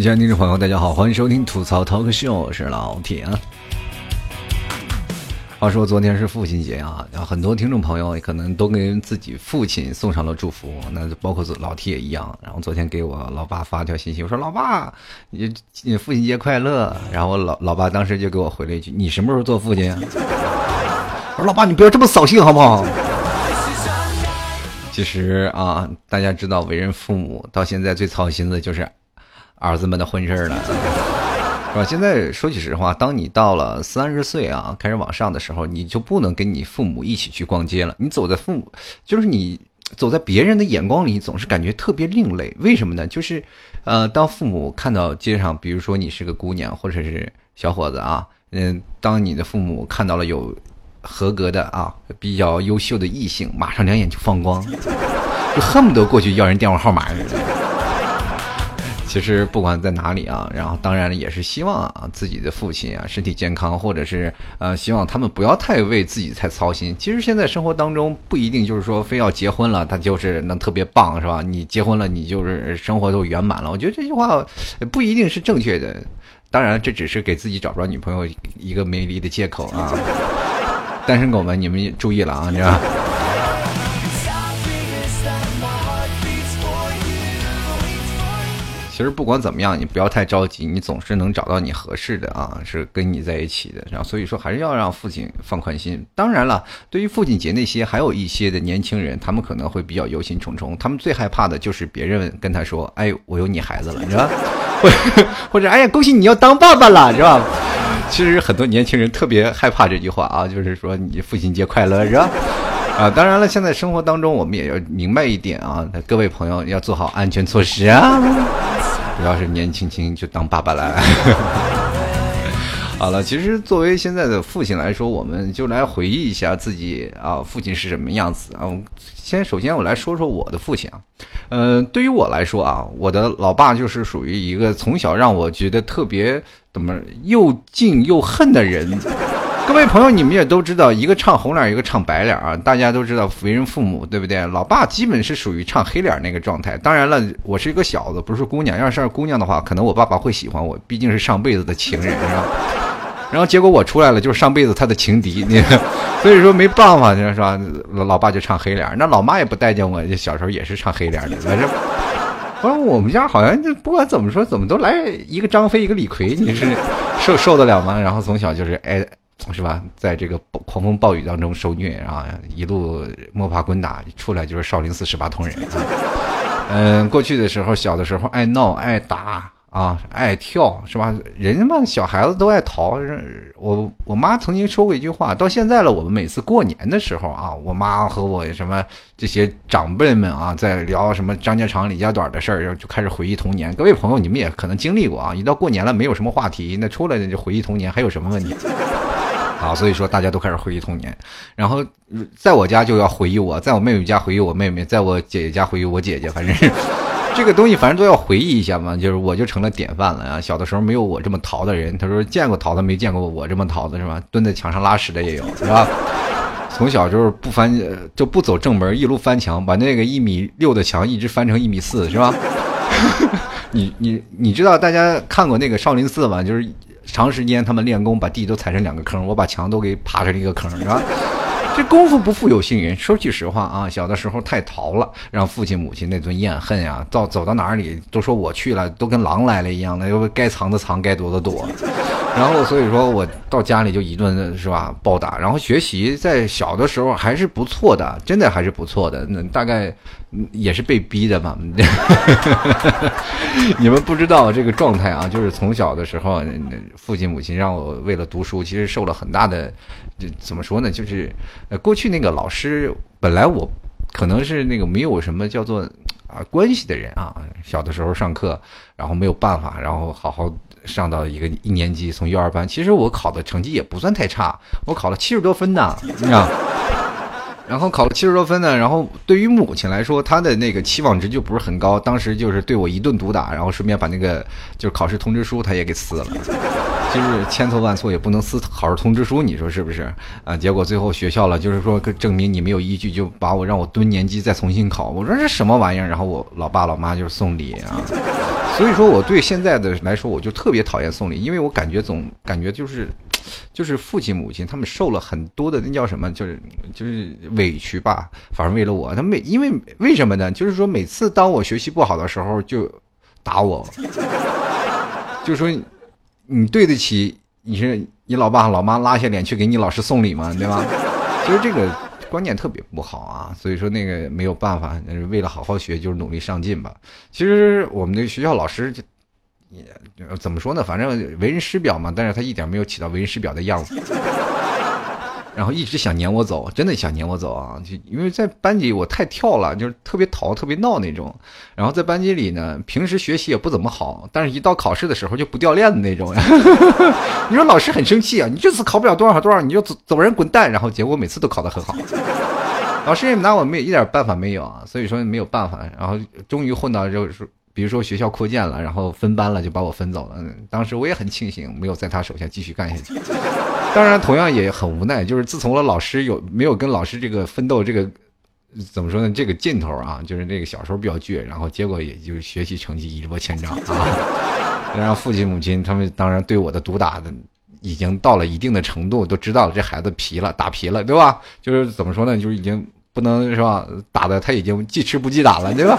亲爱的听众朋友，大家好，欢迎收听吐槽 Talk Show，我是老铁啊。话说昨天是父亲节啊，然后很多听众朋友可能都给自己父亲送上了祝福，那就包括老 T 也一样。然后昨天给我老爸发了条信息，我说老爸，你父亲节快乐。然后老老爸当时就给我回了一句，你什么时候做父亲？我说老爸，你不要这么扫兴好不好？其实啊，大家知道为人父母到现在最操心的就是儿子们的婚事了。是吧？现在说句实话，当你到了三十岁啊，开始往上的时候，你就不能跟你父母一起去逛街了。你走在父母，就是你走在别人的眼光里，总是感觉特别另类。为什么呢？就是，呃，当父母看到街上，比如说你是个姑娘或者是小伙子啊，嗯，当你的父母看到了有合格的啊，比较优秀的异性，马上两眼就放光，就恨不得过去要人电话号码似的。其实不管在哪里啊，然后当然了也是希望啊自己的父亲啊身体健康，或者是呃希望他们不要太为自己太操心。其实现在生活当中不一定就是说非要结婚了，他就是能特别棒，是吧？你结婚了，你就是生活都圆满了。我觉得这句话不一定是正确的，当然这只是给自己找不着女朋友一个美丽的借口啊。单身狗们，你们注意了啊，你知道。其实不管怎么样，你不要太着急，你总是能找到你合适的啊，是跟你在一起的。然后所以说还是要让父亲放宽心。当然了，对于父亲节那些还有一些的年轻人，他们可能会比较忧心忡忡，他们最害怕的就是别人跟他说：“哎，我有你孩子了，是吧？” 或或者“哎呀，恭喜你要当爸爸了，是吧？”其实很多年轻人特别害怕这句话啊，就是说你父亲节快乐，是吧？啊，当然了，现在生活当中我们也要明白一点啊，各位朋友要做好安全措施啊。不要是年轻轻就当爸爸了。好了，其实作为现在的父亲来说，我们就来回忆一下自己啊，父亲是什么样子啊。先首先我来说说我的父亲啊，嗯，对于我来说啊，我的老爸就是属于一个从小让我觉得特别怎么又敬又恨的人。各位朋友，你们也都知道，一个唱红脸，一个唱白脸啊。大家都知道，为人父母，对不对？老爸基本是属于唱黑脸那个状态。当然了，我是一个小子，不是姑娘。要是姑娘的话，可能我爸爸会喜欢我，毕竟是上辈子的情人，是吧？然后结果我出来了，就是上辈子他的情敌，你所以说没办法，是吧？老爸就唱黑脸，那老妈也不待见我，小时候也是唱黑脸的。反正，反正我们家好像就不管怎么说，怎么都来一个张飞，一个李逵，你是受受得了吗？然后从小就是哎。是吧？在这个狂风暴雨当中受虐啊，一路摸爬滚打，出来就是少林寺十八铜人。嗯，过去的时候，小的时候爱闹爱打啊，爱跳，是吧？人嘛，小孩子都爱逃。我我妈曾经说过一句话，到现在了，我们每次过年的时候啊，我妈和我什么这些长辈们啊，在聊什么张家长李家短的事儿，就开始回忆童年。各位朋友，你们也可能经历过啊，一到过年了，没有什么话题，那出来就回忆童年，还有什么问题？啊，所以说大家都开始回忆童年，然后在我家就要回忆我，在我妹妹家回忆我妹妹，在我姐姐家回忆我姐姐，反正这个东西，反正都要回忆一下嘛。就是我就成了典范了啊！小的时候没有我这么淘的人，他说见过淘的，没见过我这么淘的是吧？蹲在墙上拉屎的也有是吧？从小就是不翻就不走正门，一路翻墙，把那个一米六的墙一直翻成一米四是吧？你你你知道大家看过那个少林寺吗？就是。长时间他们练功，把地都踩成两个坑，我把墙都给爬成一个坑，是吧？这功夫不负有心人。说句实话啊，小的时候太淘了，让父亲母亲那顿怨恨呀，到走到哪里都说我去了，都跟狼来了一样的，又该藏的藏，该躲的躲。然后所以说我到家里就一顿是吧暴打，然后学习在小的时候还是不错的，真的还是不错的。那大概也是被逼的嘛。你们不知道这个状态啊，就是从小的时候，父亲母亲让我为了读书，其实受了很大的，怎么说呢？就是呃，过去那个老师本来我可能是那个没有什么叫做啊关系的人啊，小的时候上课，然后没有办法，然后好好。上到一个一年级，从幼儿班，其实我考的成绩也不算太差，我考了七十多分呢，你知道。然后考了七十多分呢，然后对于母亲来说，她的那个期望值就不是很高，当时就是对我一顿毒打，然后顺便把那个就是考试通知书她也给撕了，就是千错万错也不能撕考试通知书，你说是不是？啊，结果最后学校了，就是说证明你没有依据，就把我让我蹲年级再重新考，我说这什么玩意儿？然后我老爸老妈就是送礼啊。所以说我对现在的来说，我就特别讨厌送礼，因为我感觉总感觉就是，就是父亲母亲他们受了很多的那叫什么，就是就是委屈吧。反正为了我，他每因为为什么呢？就是说每次当我学习不好的时候，就打我，就说你对得起你是你老爸老妈拉下脸去给你老师送礼吗？对吧？其实这个。观念特别不好啊，所以说那个没有办法，为了好好学，就是努力上进吧。其实我们的学校老师也怎么说呢？反正为人师表嘛，但是他一点没有起到为人师表的样子。然后一直想撵我走，真的想撵我走啊！就因为在班级我太跳了，就是特别淘、特别闹那种。然后在班级里呢，平时学习也不怎么好，但是一到考试的时候就不掉链子那种。你说老师很生气啊！你这次考不了多少多少，你就走走人滚蛋！然后结果每次都考得很好，老师也拿我没一点办法没有啊，所以说没有办法。然后终于混到就是。比如说学校扩建了，然后分班了，就把我分走了。当时我也很庆幸，没有在他手下继续干下去。当然，同样也很无奈，就是自从了老师有没有跟老师这个奋斗，这个怎么说呢？这个劲头啊，就是那个小时候比较倔，然后结果也就学习成绩一落千丈啊。然后父亲母亲他们当然对我的毒打的已经到了一定的程度，都知道这孩子皮了，打皮了，对吧？就是怎么说呢？就是已经不能是吧？打的他已经记吃不记打了，对吧？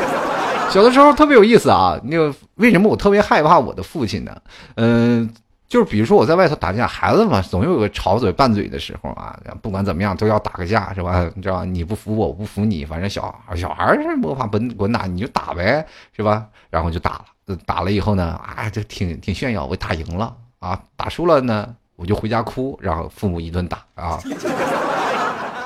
小的时候特别有意思啊，那个为什么我特别害怕我的父亲呢？嗯，就是比如说我在外头打架，孩子嘛，总有个吵嘴拌嘴的时候啊。不管怎么样，都要打个架，是吧？你知道，你不服我，我不服你，反正小小孩是没法滚滚打，你就打呗，是吧？然后就打了，打了以后呢，啊，就挺挺炫耀，我打赢了啊，打输了呢，我就回家哭，然后父母一顿打啊。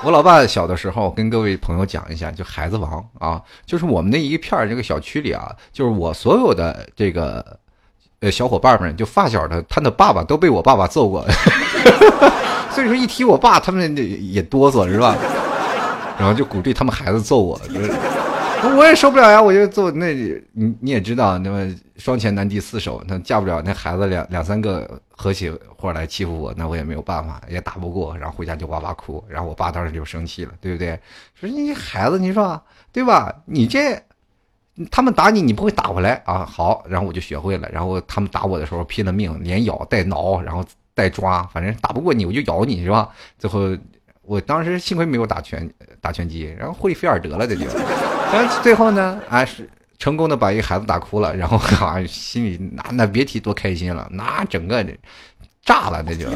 我老爸小的时候，跟各位朋友讲一下，就孩子王啊，就是我们那一片这个小区里啊，就是我所有的这个呃小伙伴们，就发小的，他的爸爸都被我爸爸揍过，所以说一提我爸，他们也哆嗦是吧？然后就鼓励他们孩子揍我。就是 我也受不了呀，我就做那，你你也知道，那么双拳难敌四手，那嫁不了那孩子两两三个合起伙来欺负我，那我也没有办法，也打不过，然后回家就哇哇哭，然后我爸当时就生气了，对不对？说你孩子，你说对吧？你这他们打你，你不会打回来啊？好，然后我就学会了，然后他们打我的时候拼了命，连咬带挠，然后带抓，反正打不过你，我就咬你是吧？最后。我当时幸亏没有打拳打拳击，然后霍利菲尔德了这就，然后最后呢，啊是成功的把一个孩子打哭了，然后啊心里那那别提多开心了，那整个炸了那就，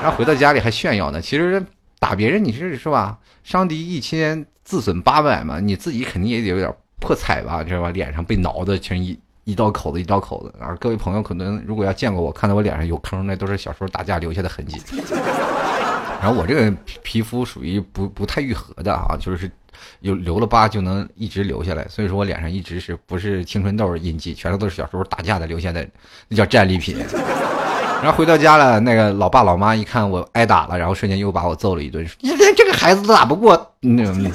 然后回到家里还炫耀呢。其实打别人你是是吧？伤敌一千自损八百嘛，你自己肯定也得有点破彩吧，知道吧？脸上被挠的全一一刀口子一刀口子。啊各位朋友可能如果要见过我，看到我脸上有坑，那都是小时候打架留下的痕迹。然后我这个皮肤属于不不太愈合的啊，就是有留了疤就能一直留下来，所以说我脸上一直是不是青春痘印记，全都都是小时候打架的留下的，那叫战利品。然后回到家了，那个老爸老妈一看我挨打了，然后瞬间又把我揍了一顿，你连这个孩子都打不过，那嗯，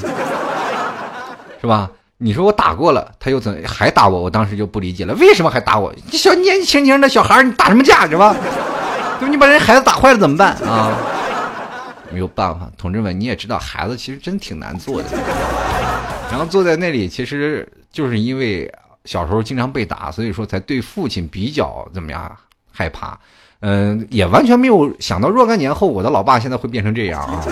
是吧？你说我打过了，他又怎还打我？我当时就不理解了，为什么还打我？你小年轻轻的小孩，你打什么架是吧？就你把人孩子打坏了怎么办啊？没有办法，同志们，你也知道，孩子其实真挺难做的。然后坐在那里，其实就是因为小时候经常被打，所以说才对父亲比较怎么样害怕。嗯，也完全没有想到若干年后，我的老爸现在会变成这样啊！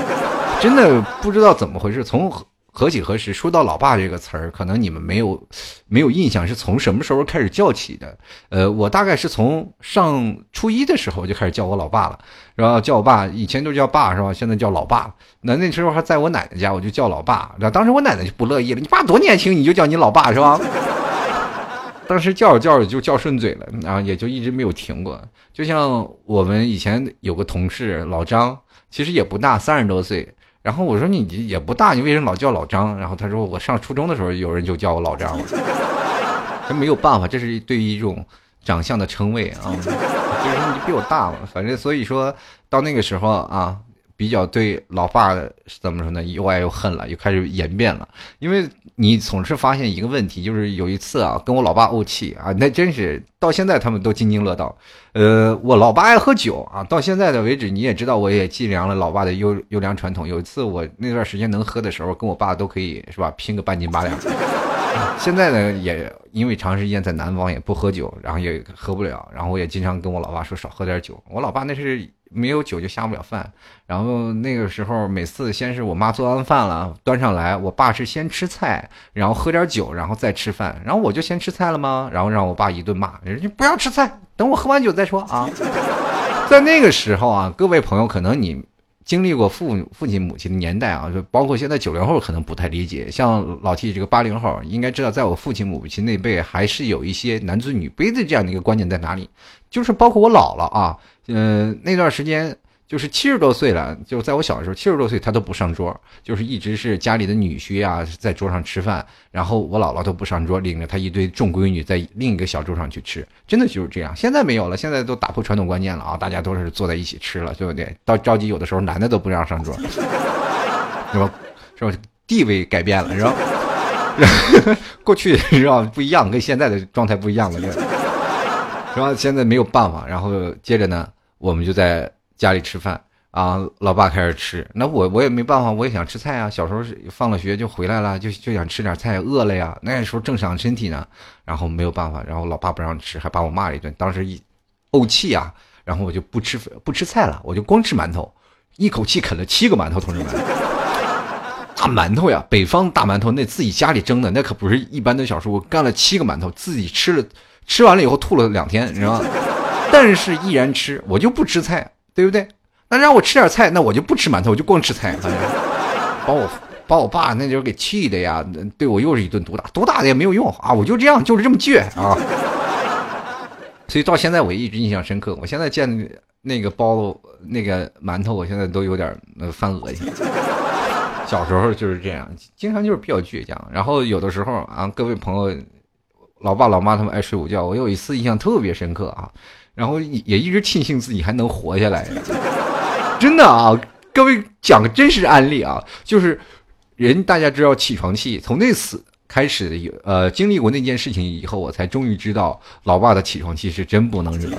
真的不知道怎么回事，从。何几何时说到“老爸”这个词儿，可能你们没有没有印象，是从什么时候开始叫起的？呃，我大概是从上初一的时候就开始叫我老爸了，然后叫我爸，以前都叫爸是吧？现在叫老爸。那那时候还在我奶奶家，我就叫老爸。那当时我奶奶就不乐意了，你爸多年轻，你就叫你老爸是吧？当时叫着叫着就叫顺嘴了，然后也就一直没有停过。就像我们以前有个同事老张，其实也不大，三十多岁。然后我说你也不大，你为什么老叫老张？然后他说我上初中的时候有人就叫我老张了，这没有办法，这是对于一种长相的称谓啊，就是你比我大嘛，反正所以说到那个时候啊。比较对老爸怎么说呢？又爱又恨了，又开始演变了。因为你总是发现一个问题，就是有一次啊，跟我老爸怄气啊，那真是到现在他们都津津乐道。呃，我老爸爱喝酒啊，到现在的为止，你也知道，我也继承了老爸的优优良传统。有一次我那段时间能喝的时候，跟我爸都可以是吧，拼个半斤八两。现在呢，也因为长时间在南方也不喝酒，然后也喝不了，然后我也经常跟我老爸说少喝点酒。我老爸那是没有酒就下不了饭，然后那个时候每次先是我妈做完饭了端上来，我爸是先吃菜，然后喝点酒，然后再吃饭，然后我就先吃菜了吗？然后让我爸一顿骂，人家不要吃菜，等我喝完酒再说啊。在那个时候啊，各位朋友，可能你。经历过父父亲母亲的年代啊，就包括现在九零后可能不太理解，像老 T 这个八零后应该知道，在我父亲母亲那辈还是有一些男尊女卑的这样的一个观念在哪里，就是包括我姥姥啊，嗯，那段时间。就是七十多岁了，就在我小的时候，七十多岁他都不上桌，就是一直是家里的女婿啊在桌上吃饭，然后我姥姥都不上桌，领着他一堆众闺女在另一个小桌上去吃，真的就是这样。现在没有了，现在都打破传统观念了啊，大家都是坐在一起吃了，对不对？到着急有的时候男的都不让上桌，是吧？是吧？地位改变了，是吧？过去是吧？不一样，跟现在的状态不一样了，是吧？现在没有办法，然后接着呢，我们就在。家里吃饭啊，老爸开始吃，那我我也没办法，我也想吃菜啊。小时候放了学就回来了，就就想吃点菜，饿了呀。那时候正长身体呢，然后没有办法，然后老爸不让吃，还把我骂了一顿。当时一怄气啊，然后我就不吃不吃菜了，我就光吃馒头，一口气啃了七个馒头，同志们，大馒头呀，北方大馒头，那自己家里蒸的，那可不是一般的小时候，我干了七个馒头，自己吃了，吃完了以后吐了两天，你知道吗？但是依然吃，我就不吃菜。对不对？那让我吃点菜，那我就不吃馒头，我就光吃菜。把我把我爸那时候给气的呀，对我又是一顿毒打，毒打的也没有用啊！我就这样，就是这么倔啊！所以到现在我一直印象深刻。我现在见那个包子那个馒头，我现在都有点犯恶心。小时候就是这样，经常就是比较倔强。然后有的时候啊，各位朋友，老爸老妈他们爱睡午觉，我有一次印象特别深刻啊。然后也也一直庆幸自己还能活下来，真的啊！各位讲个真实案例啊，就是人大家知道起床气，从那次开始有呃经历过那件事情以后，我才终于知道老爸的起床气是真不能惹。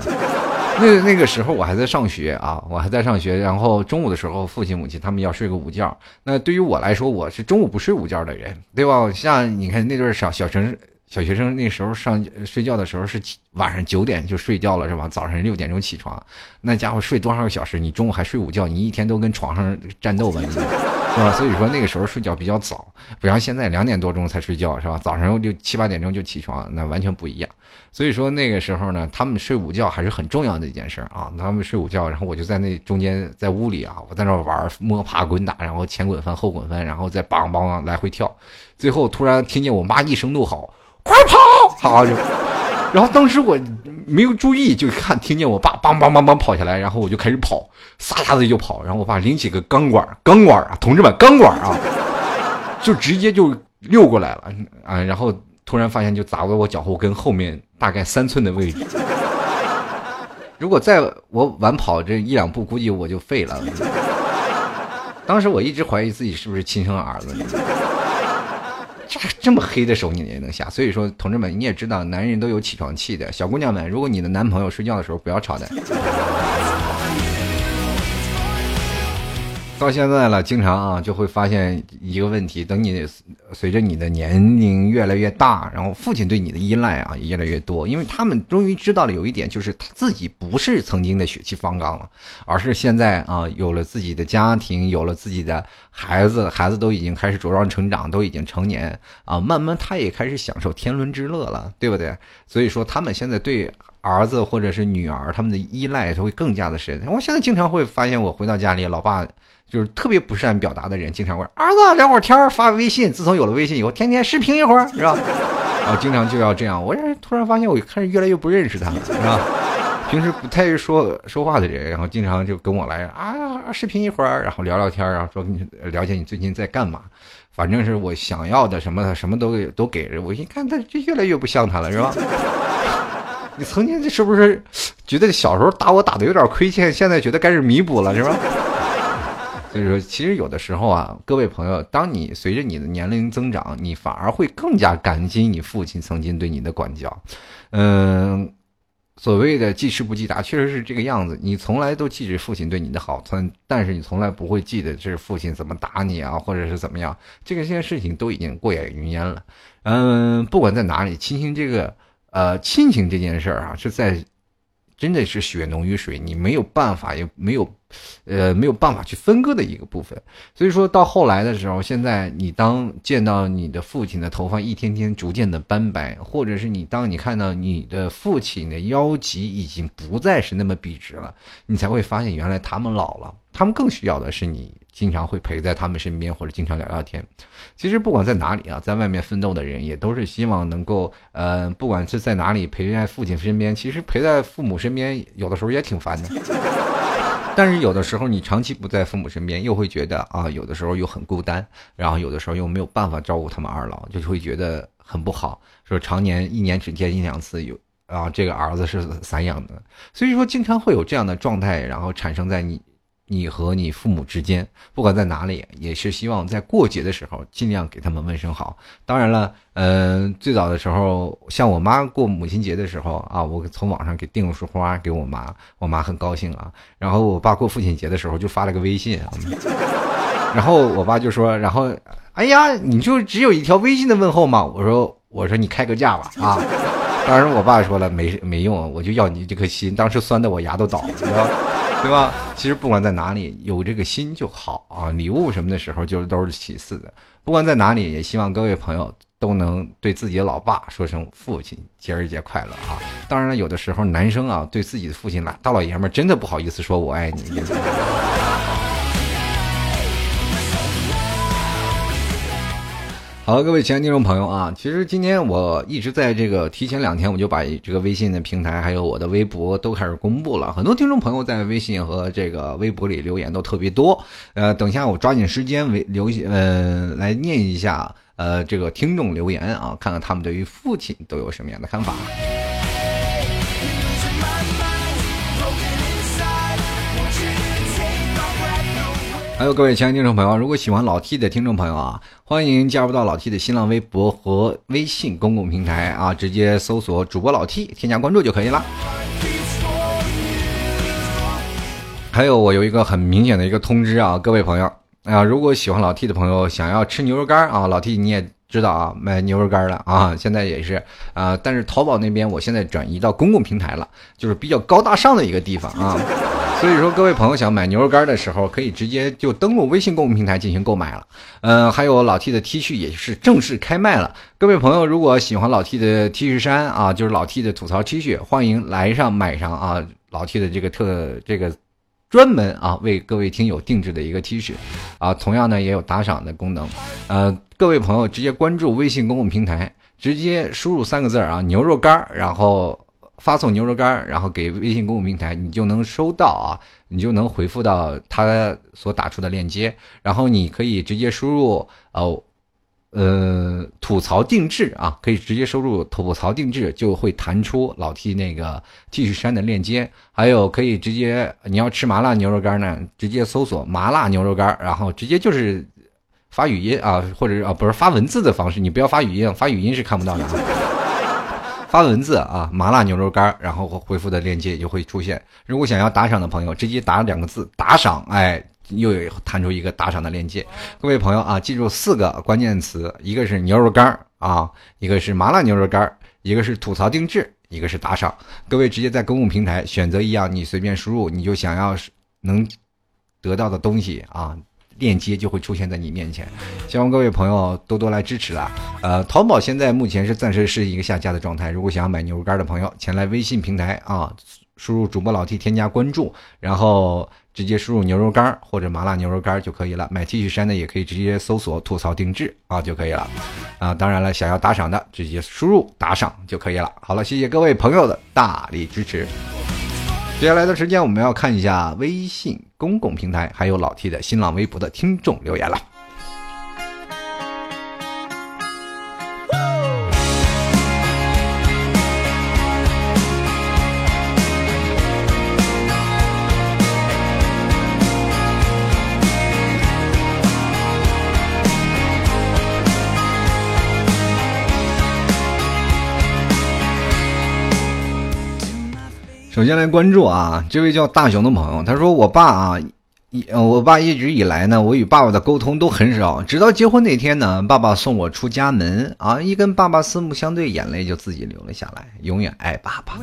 那那个时候我还在上学啊，我还在上学，然后中午的时候父亲母亲他们要睡个午觉，那对于我来说我是中午不睡午觉的人，对吧？像你看那对小小城。小学生那时候上睡觉的时候是晚上九点就睡觉了是吧？早上六点钟起床，那家伙睡多少个小时？你中午还睡午觉，你一天都跟床上战斗吧，是吧？所以说那个时候睡觉比较早，不像现在两点多钟才睡觉是吧？早上就七八点钟就起床，那完全不一样。所以说那个时候呢，他们睡午觉还是很重要的一件事啊。他们睡午觉，然后我就在那中间在屋里啊，我在那玩摸爬滚打，然后前滚翻后滚翻，然后再梆梆来回跳，最后突然听见我妈一声怒吼。快跑！好就，然后当时我没有注意，就看听见我爸梆梆梆梆跑下来，然后我就开始跑，撒丫子就跑。然后我爸拎起个钢管，钢管啊，同志们，钢管啊，就直接就溜过来了啊！然后突然发现就砸在我脚后跟后面大概三寸的位置。如果再我晚跑这一两步，估计我就废了。当时我一直怀疑自己是不是亲生儿子。这这么黑的手你也能下，所以说同志们你也知道，男人都有起床气的。小姑娘们，如果你的男朋友睡觉的时候不要吵的。到现在了，经常啊就会发现一个问题：等你随着你的年龄越来越大，然后父亲对你的依赖啊也越来越多，因为他们终于知道了有一点，就是他自己不是曾经的血气方刚了，而是现在啊有了自己的家庭，有了自己的孩子，孩子都已经开始茁壮成长，都已经成年啊，慢慢他也开始享受天伦之乐了，对不对？所以说他们现在对儿子或者是女儿，他们的依赖就会更加的深。我现在经常会发现，我回到家里，老爸。就是特别不善表达的人，经常会儿子聊会儿天发个微信。自从有了微信以后，天天视频一会儿，是吧？然后经常就要这样。我突然发现，我开始越来越不认识他了，是吧？平时不太说说话的人，然后经常就跟我来啊，视频一会儿，然后聊聊天，然后说你了解你最近在干嘛。反正是我想要的什么的，什么都都给着。我一看他，就越来越不像他了，是吧？你曾经是不是觉得小时候打我打的有点亏欠，现在觉得开始弥补了，是吧？所以说，其实有的时候啊，各位朋友，当你随着你的年龄增长，你反而会更加感激你父亲曾经对你的管教。嗯，所谓的记吃不记打，确实是这个样子。你从来都记着父亲对你的好，但但是你从来不会记得这是父亲怎么打你啊，或者是怎么样。这个这件事情都已经过眼云烟了。嗯，不管在哪里，亲情这个呃亲情这件事儿啊，是在。真的是血浓于水，你没有办法，也没有，呃，没有办法去分割的一个部分。所以说到后来的时候，现在你当见到你的父亲的头发一天天逐渐的斑白，或者是你当你看到你的父亲的腰脊已经不再是那么笔直了，你才会发现原来他们老了，他们更需要的是你。经常会陪在他们身边，或者经常聊聊天。其实不管在哪里啊，在外面奋斗的人也都是希望能够，呃，不管是在哪里陪在父亲身边。其实陪在父母身边，有的时候也挺烦的。但是有的时候你长期不在父母身边，又会觉得啊，有的时候又很孤单，然后有的时候又没有办法照顾他们二老，就会觉得很不好。说常年一年只见一两次，有啊，这个儿子是散养的，所以说经常会有这样的状态，然后产生在你。你和你父母之间，不管在哪里，也是希望在过节的时候尽量给他们问声好。当然了，嗯，最早的时候，像我妈过母亲节的时候啊，我从网上给订了束花给我妈，我妈很高兴啊。然后我爸过父亲节的时候就发了个微信，然后我爸就说：“然后，哎呀，你就只有一条微信的问候吗？”我说：“我说你开个价吧啊。”当时我爸说了：“没没用，我就要你这颗心。”当时酸的我牙都倒了。对吧？其实不管在哪里，有这个心就好啊。礼物什么的时候，就是都是其次的。不管在哪里，也希望各位朋友都能对自己的老爸说声父亲节日节快乐啊。当然了，有的时候男生啊，对自己的父亲大老爷们真的不好意思说我爱你。好，各位亲爱的听众朋友啊，其实今天我一直在这个提前两天，我就把这个微信的平台还有我的微博都开始公布了。很多听众朋友在微信和这个微博里留言都特别多。呃，等一下我抓紧时间为留呃来念一下呃这个听众留言啊，看看他们对于父亲都有什么样的看法。还有各位亲爱的听众朋友，如果喜欢老 T 的听众朋友啊，欢迎加入到老 T 的新浪微博和微信公共平台啊，直接搜索主播老 T，添加关注就可以了。还有我有一个很明显的一个通知啊，各位朋友啊，如果喜欢老 T 的朋友想要吃牛肉干啊，老 T 你也知道啊，买牛肉干了啊，现在也是啊，但是淘宝那边我现在转移到公共平台了，就是比较高大上的一个地方啊。所以说，各位朋友想买牛肉干的时候，可以直接就登录微信购物平台进行购买了。嗯，还有老 T 的 T 恤也是正式开卖了。各位朋友，如果喜欢老 T 的 T 恤衫啊，就是老 T 的吐槽 T 恤，欢迎来上买上啊。老 T 的这个特这个专门啊为各位听友定制的一个 T 恤啊，同样呢也有打赏的功能。呃，各位朋友直接关注微信公共平台，直接输入三个字啊牛肉干，然后。发送牛肉干，然后给微信公共平台，你就能收到啊，你就能回复到他所打出的链接，然后你可以直接输入哦，呃，吐槽定制啊，可以直接输入吐槽定制，就会弹出老 T 那个 T 恤衫的链接，还有可以直接你要吃麻辣牛肉干呢，直接搜索麻辣牛肉干，然后直接就是发语音啊，或者是啊不是发文字的方式，你不要发语音，发语音是看不到的。发文字啊，麻辣牛肉干，然后回复的链接就会出现。如果想要打赏的朋友，直接打两个字“打赏”，哎，又有弹出一个打赏的链接。各位朋友啊，记住四个关键词：一个是牛肉干啊，一个是麻辣牛肉干，一个是吐槽定制，一个是打赏。各位直接在公共平台选择一样，你随便输入，你就想要能得到的东西啊。链接就会出现在你面前，希望各位朋友多多来支持啦。呃，淘宝现在目前是暂时是一个下架的状态，如果想要买牛肉干的朋友，前来微信平台啊，输入主播老 T 添加关注，然后直接输入牛肉干或者麻辣牛肉干就可以了。买 T 恤衫的也可以直接搜索吐槽定制啊就可以了。啊，当然了，想要打赏的直接输入打赏就可以了。好了，谢谢各位朋友的大力支持。接下来的时间，我们要看一下微信公共平台，还有老 T 的新浪微博的听众留言了。首先来关注啊，这位叫大熊的朋友，他说我爸啊。一我爸一直以来呢，我与爸爸的沟通都很少，直到结婚那天呢，爸爸送我出家门啊，一跟爸爸四目相对，眼泪就自己流了下来。永远爱爸爸。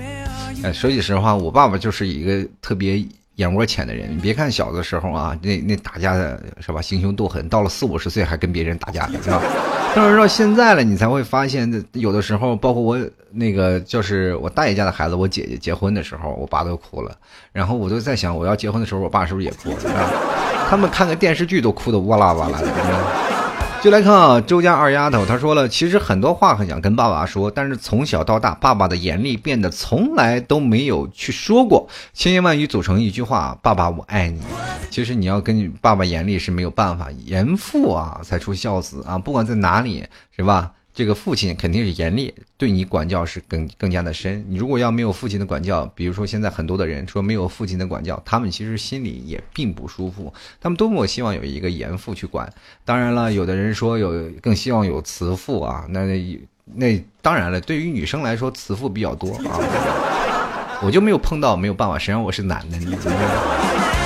哎，说句实话，我爸爸就是一个特别。眼窝浅的人，你别看小的时候啊，那那打架的是吧，心胸斗狠，到了四五十岁还跟别人打架呢，是吧？但是到现在了，你才会发现，有的时候，包括我那个，就是我大爷家的孩子，我姐姐结婚的时候，我爸都哭了。然后我就在想，我要结婚的时候，我爸是不是也哭了？他们看个电视剧都哭的哇啦哇啦的。就来看啊，周家二丫头，她说了，其实很多话很想跟爸爸说，但是从小到大，爸爸的严厉变得从来都没有去说过，千言万语组成一句话：“爸爸，我爱你。”其实你要跟你爸爸严厉是没有办法，严父啊才出孝子啊，不管在哪里，是吧？这个父亲肯定是严厉，对你管教是更更加的深。你如果要没有父亲的管教，比如说现在很多的人说没有父亲的管教，他们其实心里也并不舒服。他们多么希望有一个严父去管。当然了，有的人说有更希望有慈父啊，那那当然了，对于女生来说，慈父比较多啊。我就没有碰到，没有办法，谁让我是男的呢？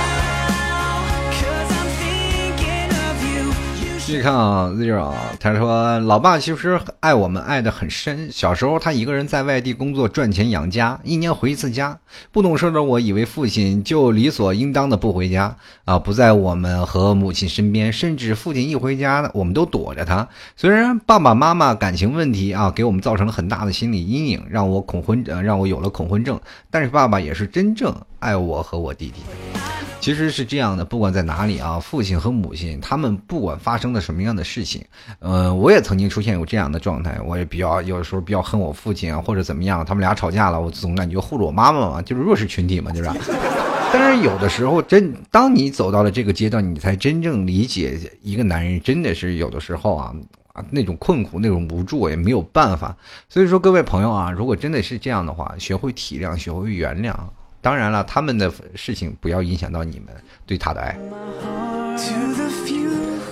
继续看啊，Zero，他说老爸其实爱我们爱的很深。小时候他一个人在外地工作赚钱养家，一年回一次家。不懂事的我以为父亲就理所应当的不回家啊，不在我们和母亲身边，甚至父亲一回家我们都躲着他。虽然爸爸妈妈感情问题啊给我们造成了很大的心理阴影，让我恐婚呃让我有了恐婚症，但是爸爸也是真正爱我和我弟弟。其实是这样的，不管在哪里啊，父亲和母亲，他们不管发生了什么样的事情，呃，我也曾经出现有这样的状态，我也比较有的时候比较恨我父亲啊，或者怎么样，他们俩吵架了，我总感觉护着我妈妈嘛，就是弱势群体嘛，就是。但是有的时候，真当你走到了这个阶段，你才真正理解一个男人真的是有的时候啊啊那种困苦、那种无助，也没有办法。所以说，各位朋友啊，如果真的是这样的话，学会体谅，学会原谅。当然了，他们的事情不要影响到你们对他的爱。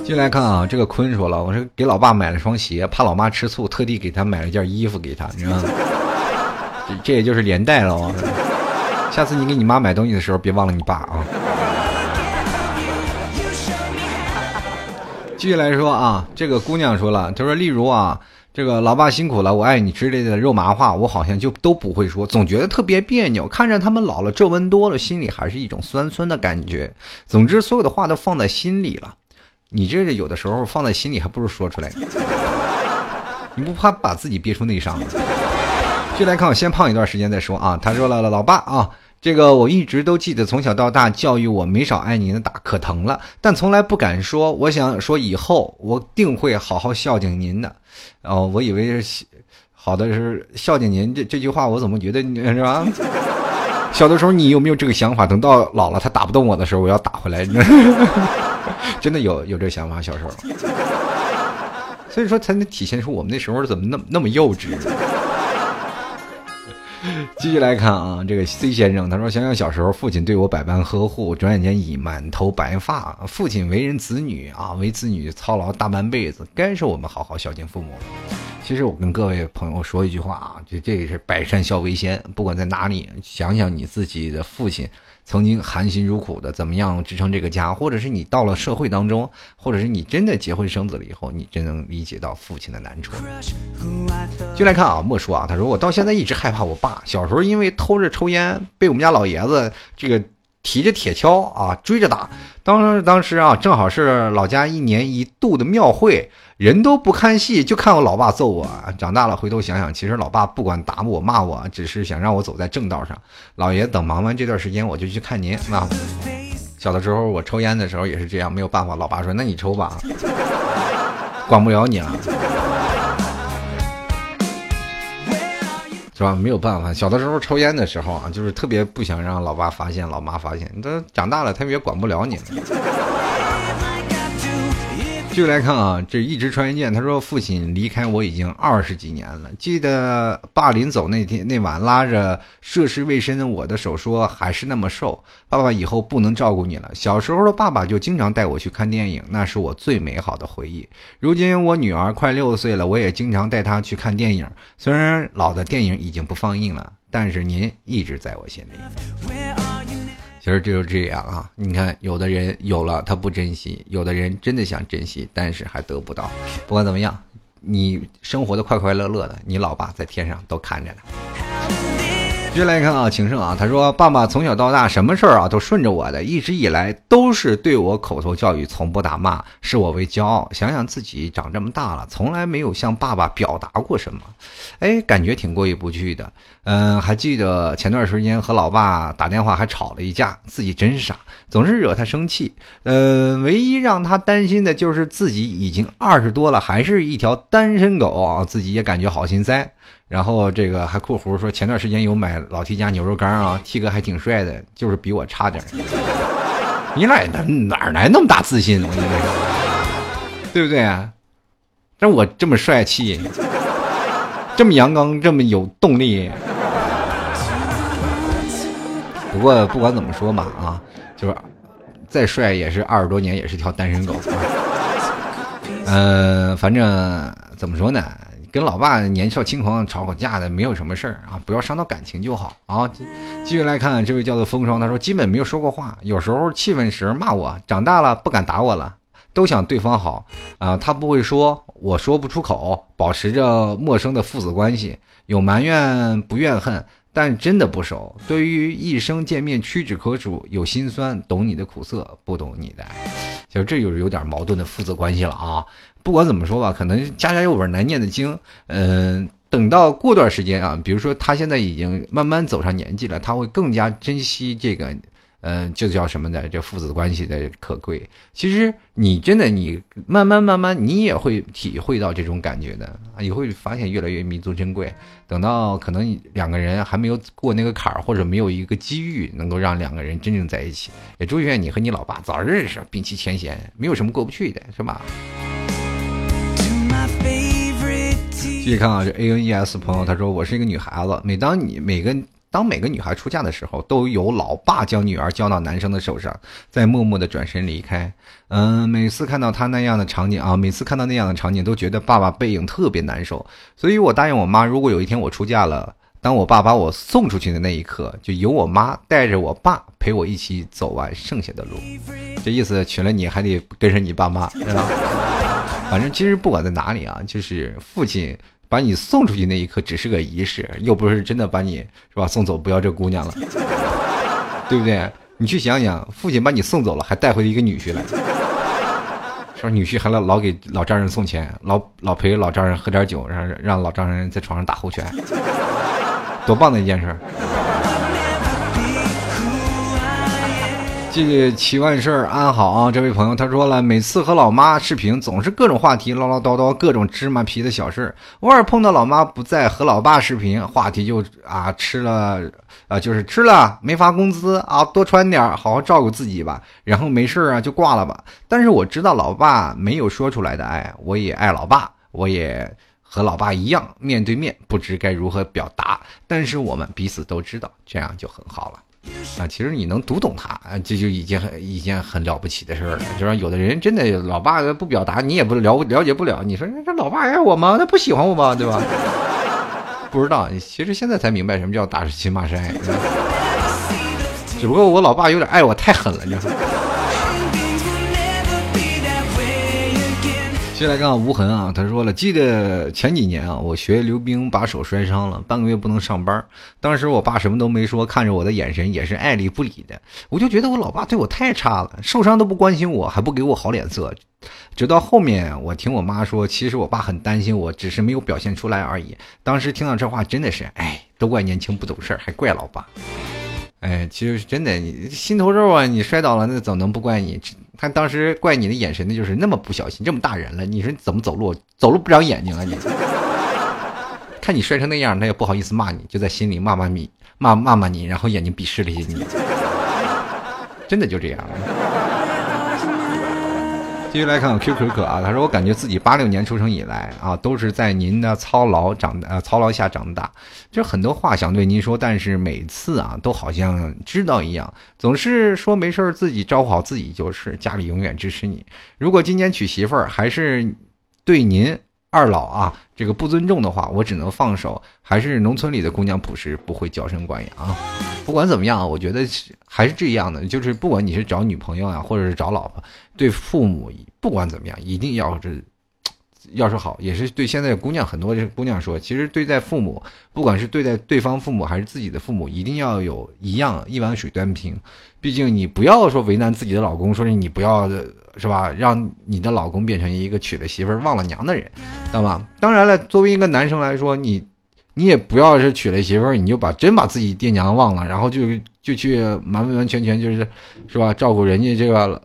进来看啊，这个坤说了，我是给老爸买了双鞋，怕老妈吃醋，特地给他买了件衣服给他，你知道吗？这也就是连带了啊。下次你给你妈买东西的时候，别忘了你爸啊。继续来说啊，这个姑娘说了，她说例如啊。这个老爸辛苦了，我爱你之类的肉麻话，我好像就都不会说，总觉得特别别扭。看着他们老了，皱纹多了，心里还是一种酸酸的感觉。总之，所有的话都放在心里了。你这有的时候放在心里，还不如说出来。你不怕把自己憋出内伤？就来看我先胖一段时间再说啊。他说了，老爸啊。这个我一直都记得，从小到大教育我没少挨您的打，可疼了，但从来不敢说。我想说以后我定会好好孝敬您的。哦，我以为是好的是孝敬您这这句话，我怎么觉得是吧？小的时候你有没有这个想法？等到老了他打不动我的时候，我要打回来。真的有有这想法，小时候。所以说才能体现出我们那时候怎么那么那么幼稚。继续来看啊，这个 C 先生他说：“想想小时候，父亲对我百般呵护，转眼间已满头白发。父亲为人子女啊，为子女操劳大半辈子，该是我们好好孝敬父母了。”其实我跟各位朋友说一句话啊，就这个是百善孝为先，不管在哪里，想想你自己的父亲。曾经含辛茹苦的怎么样支撑这个家，或者是你到了社会当中，或者是你真的结婚生子了以后，你真能理解到父亲的难处。就来看啊，莫叔啊，他说我到现在一直害怕我爸。小时候因为偷着抽烟，被我们家老爷子这个提着铁锹啊追着打。当时当时啊，正好是老家一年一度的庙会。人都不看戏，就看我老爸揍我。长大了回头想想，其实老爸不管打我骂我，只是想让我走在正道上。老爷等忙完这段时间，我就去看您。那小的时候我抽烟的时候也是这样，没有办法，老爸说那你抽吧，管不了你了，是吧？没有办法，小的时候抽烟的时候啊，就是特别不想让老爸发现、老妈发现。都长大了，他们也管不了你了。继续来看啊，这一直传一件。他说：“父亲离开我已经二十几年了。记得爸临走那天那晚，拉着涉世未深的我的手说：‘还是那么瘦，爸爸以后不能照顾你了。’小时候的爸爸就经常带我去看电影，那是我最美好的回忆。如今我女儿快六岁了，我也经常带她去看电影。虽然老的电影已经不放映了，但是您一直在我心里。其实就是这样啊，你看，有的人有了他不珍惜，有的人真的想珍惜，但是还得不到。不管怎么样，你生活的快快乐乐的，你老爸在天上都看着呢。接来看啊，情圣啊，他说：“爸爸从小到大什么事儿啊都顺着我的，一直以来都是对我口头教育，从不打骂，视我为骄傲。想想自己长这么大了，从来没有向爸爸表达过什么，哎，感觉挺过意不去的。嗯，还记得前段时间和老爸打电话还吵了一架，自己真傻，总是惹他生气。嗯，唯一让他担心的就是自己已经二十多了，还是一条单身狗啊，自己也感觉好心塞。”然后这个还括弧说，前段时间有买老 T 家牛肉干啊，T 哥还挺帅的，就是比我差点。你俩哪哪来那么大自信？我跟你说，对不对啊？但我这么帅气，这么阳刚，这么有动力。不过不管怎么说吧，啊，就是再帅也是二十多年，也是条单身狗。嗯，反正怎么说呢？跟老爸年少轻狂吵吵架的没有什么事儿啊，不要伤到感情就好啊。继续来看这位叫做风霜，他说基本没有说过话，有时候气愤时骂我，长大了不敢打我了，都想对方好啊。他不会说，我说不出口，保持着陌生的父子关系，有埋怨不怨恨，但真的不熟。对于一生见面屈指可数，有心酸，懂你的苦涩，不懂你的爱。其实这就是有点矛盾的父子关系了啊。不管怎么说吧，可能家家有本难念的经。嗯，等到过段时间啊，比如说他现在已经慢慢走上年纪了，他会更加珍惜这个，嗯，就叫什么呢？这父子关系的可贵。其实你真的，你慢慢慢慢，你也会体会到这种感觉的，你会发现越来越弥足珍贵。等到可能两个人还没有过那个坎儿，或者没有一个机遇能够让两个人真正在一起，也祝愿你和你老爸早日认识，摒弃前嫌，没有什么过不去的，是吧？继续看啊，这 A N E S 朋友他说：“我是一个女孩子，每当你每个当每个女孩出嫁的时候，都有老爸将女儿交到男生的手上，再默默的转身离开。嗯，每次看到他那样的场景啊，每次看到那样的场景，都觉得爸爸背影特别难受。所以我答应我妈，如果有一天我出嫁了，当我爸把我送出去的那一刻，就由我妈带着我爸陪我一起走完剩下的路。这意思娶了你还得跟着你爸妈，对吧？反正其实不管在哪里啊，就是父亲。”把你送出去那一刻只是个仪式，又不是真的把你是吧送走不要这姑娘了，对不对？你去想想，父亲把你送走了，还带回一个女婿来，说女婿还老老给老丈人送钱，老老陪老丈人喝点酒，让让老丈人在床上打后拳，多棒的一件事！这祈万事安好啊！这位朋友他说了，每次和老妈视频，总是各种话题唠唠叨叨，各种芝麻皮的小事儿偶尔碰到老妈不在，和老爸视频，话题就啊吃了啊，就是吃了没发工资啊，多穿点，好好照顾自己吧。然后没事啊就挂了吧。但是我知道老爸没有说出来的爱，我也爱老爸，我也和老爸一样面对面，不知该如何表达。但是我们彼此都知道，这样就很好了。啊，其实你能读懂他，这就已经很一件很了不起的事儿了。就说有的人真的老爸不表达，你也不了了解不了。你说这老爸爱我吗？他不喜欢我吗？对吧？不知道。其实现在才明白什么叫打是亲，骂是爱。只不过我老爸有点爱我太狠了，你说。接下来看无痕啊，他说了，记得前几年啊，我学溜冰把手摔伤了，半个月不能上班。当时我爸什么都没说，看着我的眼神也是爱理不理的。我就觉得我老爸对我太差了，受伤都不关心我，还不给我好脸色。直到后面我听我妈说，其实我爸很担心我，只是没有表现出来而已。当时听到这话，真的是，哎，都怪年轻不懂事还怪老爸。哎，其实是真的，你心头肉啊，你摔倒了，那怎么能不怪你？他当时怪你的眼神，那就是那么不小心，这么大人了，你说你怎么走路？走路不长眼睛啊你？看你摔成那样，他也不好意思骂你，就在心里骂骂你，骂骂骂你，然后眼睛鄙视了一下你。真的就这样。继续来看 Q 可可啊，他说我感觉自己八六年出生以来啊，都是在您的操劳长呃操劳下长大，就很多话想对您说，但是每次啊都好像知道一样，总是说没事自己照顾好自己就是，家里永远支持你。如果今年娶媳妇儿，还是对您。二老啊，这个不尊重的话，我只能放手。还是农村里的姑娘朴实，不会娇生惯养啊。不管怎么样，我觉得还是这样的，就是不管你是找女朋友啊，或者是找老婆，对父母不管怎么样，一定要是。要是好，也是对现在姑娘很多这姑娘说，其实对待父母，不管是对待对方父母还是自己的父母，一定要有一样一碗水端平。毕竟你不要说为难自己的老公，说是你不要是吧，让你的老公变成一个娶了媳妇忘了娘的人，知道吗？当然了，作为一个男生来说，你你也不要是娶了媳妇你就把真把自己爹娘忘了，然后就就去完完全全就是是吧，照顾人家这个。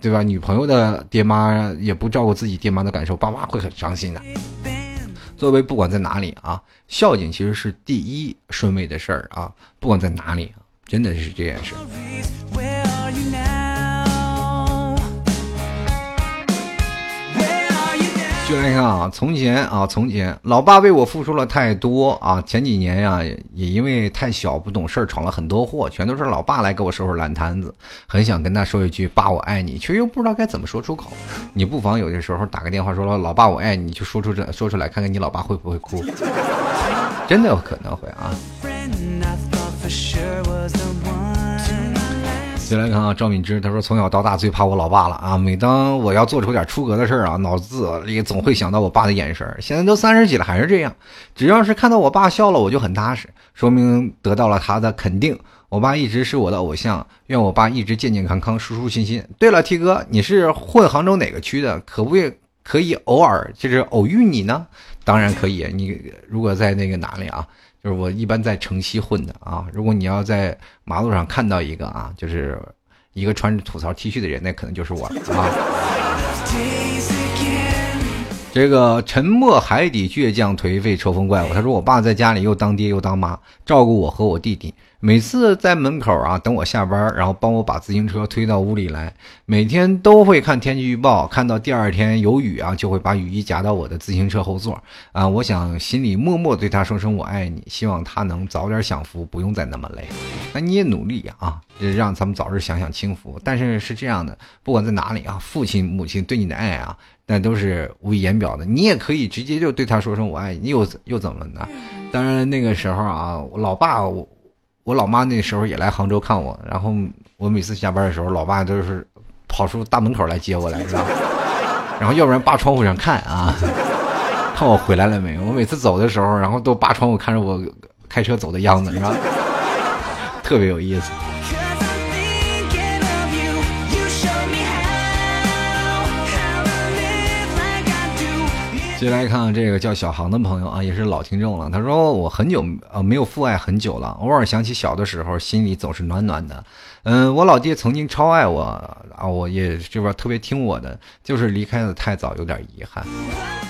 对吧？女朋友的爹妈也不照顾自己爹妈的感受，爸妈会很伤心的。作为不管在哪里啊，孝敬其实是第一顺位的事儿啊，不管在哪里，真的是这件事。就来看啊，从前啊，从前，老爸为我付出了太多啊。前几年呀，也因为太小不懂事儿闯了很多祸，全都是老爸来给我收拾烂摊子。很想跟他说一句“爸，我爱你”，却又不知道该怎么说出口。你不妨有的时候打个电话说了“老爸，我爱你”，就说出这说出来，看看你老爸会不会哭。真的有可能会啊。先来看啊，赵敏芝，她说从小到大最怕我老爸了啊！每当我要做出点出格的事儿啊，脑子里总会想到我爸的眼神。现在都三十几了还是这样，只要是看到我爸笑了，我就很踏实，说明得到了他的肯定。我爸一直是我的偶像，愿我爸一直健健康康、舒舒心心。对了，T 哥，你是混杭州哪个区的？可不可以偶尔就是偶遇你呢？当然可以，你如果在那个哪里啊？就是我一般在城西混的啊，如果你要在马路上看到一个啊，就是一个穿着吐槽 T 恤的人，那可能就是我啊。这个沉默海底倔强颓废抽风怪物，他说我爸在家里又当爹又当妈，照顾我和我弟弟。每次在门口啊等我下班，然后帮我把自行车推到屋里来。每天都会看天气预报，看到第二天有雨啊，就会把雨衣夹到我的自行车后座啊。我想心里默默对他说声我爱你，希望他能早点享福，不用再那么累。那你也努力啊，让咱们早日享享清福。但是是这样的，不管在哪里啊，父亲母亲对你的爱啊，那都是无以言表的。你也可以直接就对他说声我爱你，又又怎么了呢？当然那个时候啊，我老爸我。我老妈那时候也来杭州看我，然后我每次下班的时候，老爸都是跑出大门口来接我来，知道 然后要不然扒窗户上看啊，看我回来了没。我每次走的时候，然后都扒窗户看着我开车走的样子，是吧？特别有意思。接下来看这个叫小航的朋友啊，也是老听众了。他说我很久呃没有父爱很久了，偶尔想起小的时候，心里总是暖暖的。嗯，我老爹曾经超爱我啊，我也这边特别听我的，就是离开的太早，有点遗憾。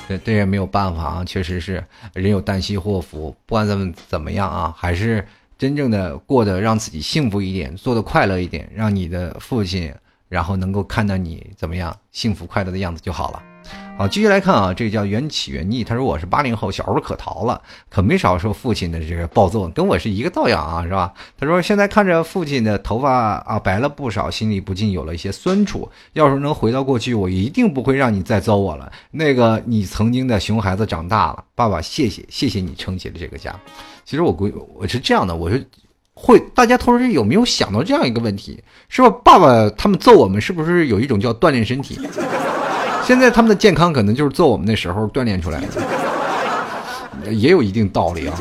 这这也没有办法啊，确实是人有旦夕祸福。不管怎么怎么样啊，还是真正的过得让自己幸福一点，做的快乐一点，让你的父亲然后能够看到你怎么样幸福快乐的样子就好了。好，继续来看啊，这个叫缘起缘逆。他说我是八零后，小时候可淘了，可没少受父亲的这个暴揍，跟我是一个道样啊，是吧？他说现在看着父亲的头发啊白了不少，心里不禁有了一些酸楚。要是能回到过去，我一定不会让你再揍我了。那个你曾经的熊孩子长大了，爸爸，谢谢，谢谢你撑起了这个家。其实我估我是这样的，我是会大家同时有没有想到这样一个问题，是吧？爸爸他们揍我们，是不是有一种叫锻炼身体？现在他们的健康可能就是做我们那时候锻炼出来的，也有一定道理啊。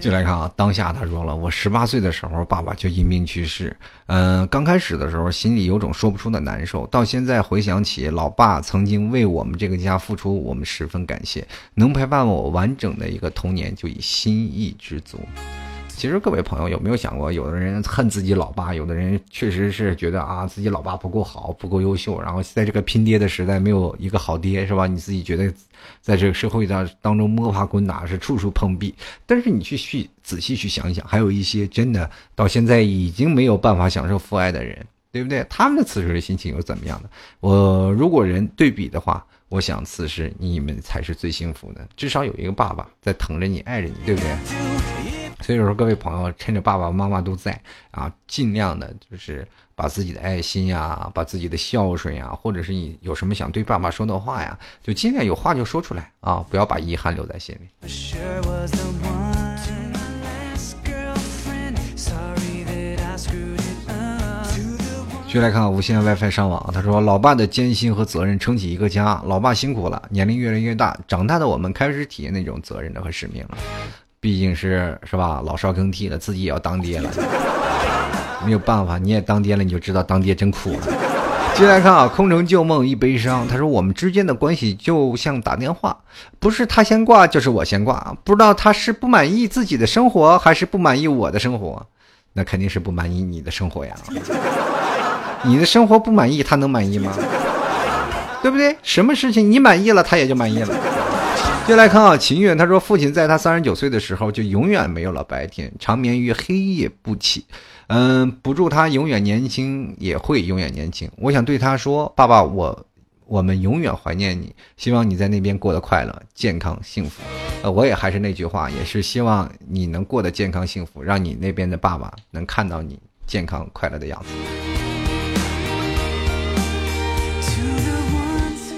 就来看啊，当下他说了，我十八岁的时候，爸爸就因病去世。嗯，刚开始的时候，心里有种说不出的难受。到现在回想起老爸曾经为我们这个家付出，我们十分感谢，能陪伴我完整的一个童年，就已心意知足。其实各位朋友有没有想过，有的人恨自己老爸，有的人确实是觉得啊自己老爸不够好，不够优秀，然后在这个拼爹的时代没有一个好爹，是吧？你自己觉得在这个社会当当中摸爬滚打是处处碰壁，但是你去去仔细去想想，还有一些真的到现在已经没有办法享受父爱的人，对不对？他们的此时的心情又怎么样的？我如果人对比的话，我想此时你们才是最幸福的，至少有一个爸爸在疼着你，爱着你，对不对？所以说，各位朋友，趁着爸爸妈妈都在啊，尽量的就是把自己的爱心呀，把自己的孝顺呀，或者是你有什么想对爸爸说的话呀，就尽量有话就说出来啊，不要把遗憾留在心里。继续来看无线 WiFi 上网，他说：“老爸的艰辛和责任撑起一个家，老爸辛苦了，年龄越来越大，长大的我们开始体验那种责任的和使命了。毕竟是是吧，老少更替了，自己也要当爹了，没有办法，你也当爹了，你就知道当爹真苦了。”接下来看啊，空城旧梦一悲伤，他说：“我们之间的关系就像打电话，不是他先挂，就是我先挂，不知道他是不满意自己的生活，还是不满意我的生活，那肯定是不满意你的生活呀。”你的生活不满意，他能满意吗？对不对？什么事情你满意了，他也就满意了。接来看啊，秦月他说，父亲在他三十九岁的时候就永远没有了白天，长眠于黑夜不起。嗯，不祝他永远年轻，也会永远年轻。我想对他说，爸爸，我我们永远怀念你，希望你在那边过得快乐、健康、幸福。呃，我也还是那句话，也是希望你能过得健康幸福，让你那边的爸爸能看到你健康快乐的样子。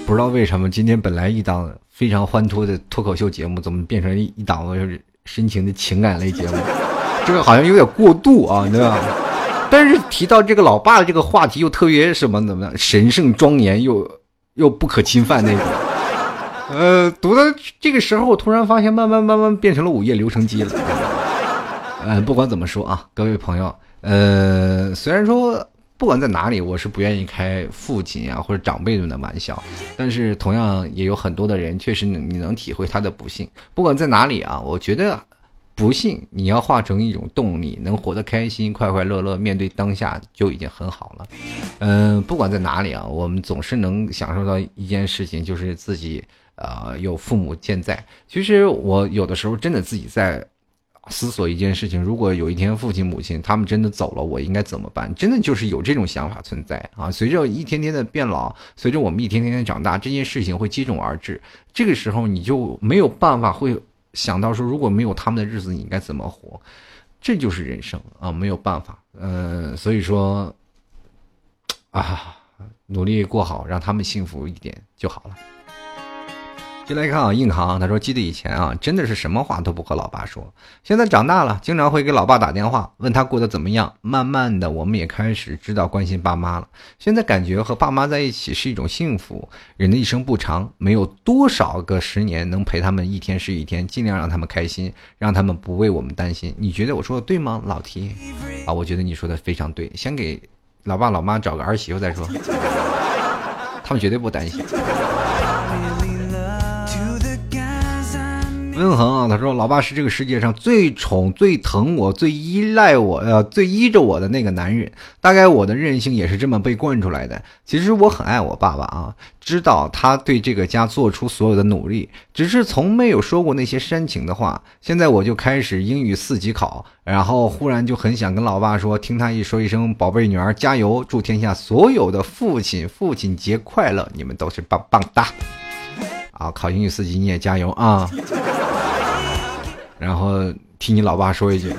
不知道为什么今天本来一档非常欢脱的脱口秀节目，怎么变成一一档深情的情感类节目？这个好像有点过度啊，对吧？但是提到这个老爸的这个话题，又特别什么怎么样，神圣庄严又又不可侵犯那种。呃，读到这个时候，我突然发现，慢慢慢慢变成了午夜留声机了。呃，不管怎么说啊，各位朋友，呃，虽然说。不管在哪里，我是不愿意开父亲啊或者长辈们的玩笑，但是同样也有很多的人确实你能体会他的不幸。不管在哪里啊，我觉得不幸你要化成一种动力，能活得开心、快快乐乐，面对当下就已经很好了。嗯，不管在哪里啊，我们总是能享受到一件事情，就是自己呃有父母健在。其实我有的时候真的自己在。思索一件事情，如果有一天父亲母亲他们真的走了，我应该怎么办？真的就是有这种想法存在啊！随着一天天的变老，随着我们一天天的长大，这件事情会接踵而至。这个时候你就没有办法会想到说，如果没有他们的日子，你应该怎么活？这就是人生啊，没有办法。嗯，所以说啊，努力过好，让他们幸福一点就好了。进来看啊，硬扛他说：“记得以前啊，真的是什么话都不和老爸说。现在长大了，经常会给老爸打电话，问他过得怎么样。慢慢的，我们也开始知道关心爸妈了。现在感觉和爸妈在一起是一种幸福。人的一生不长，没有多少个十年能陪他们一天是一天，尽量让他们开心，让他们不为我们担心。你觉得我说的对吗，老提？啊，我觉得你说的非常对。先给老爸老妈找个儿媳妇再说，他们绝对不担心。”温恒啊，他说：“老爸是这个世界上最宠、最疼我、最依赖我、呃，最依着我的那个男人。大概我的任性也是这么被惯出来的。其实我很爱我爸爸啊，知道他对这个家做出所有的努力，只是从没有说过那些煽情的话。现在我就开始英语四级考，然后忽然就很想跟老爸说，听他一说一声‘宝贝女儿加油’，祝天下所有的父亲父亲节快乐，你们都是棒棒哒！啊，考英语四级你也加油啊！”然后替你老爸说一句。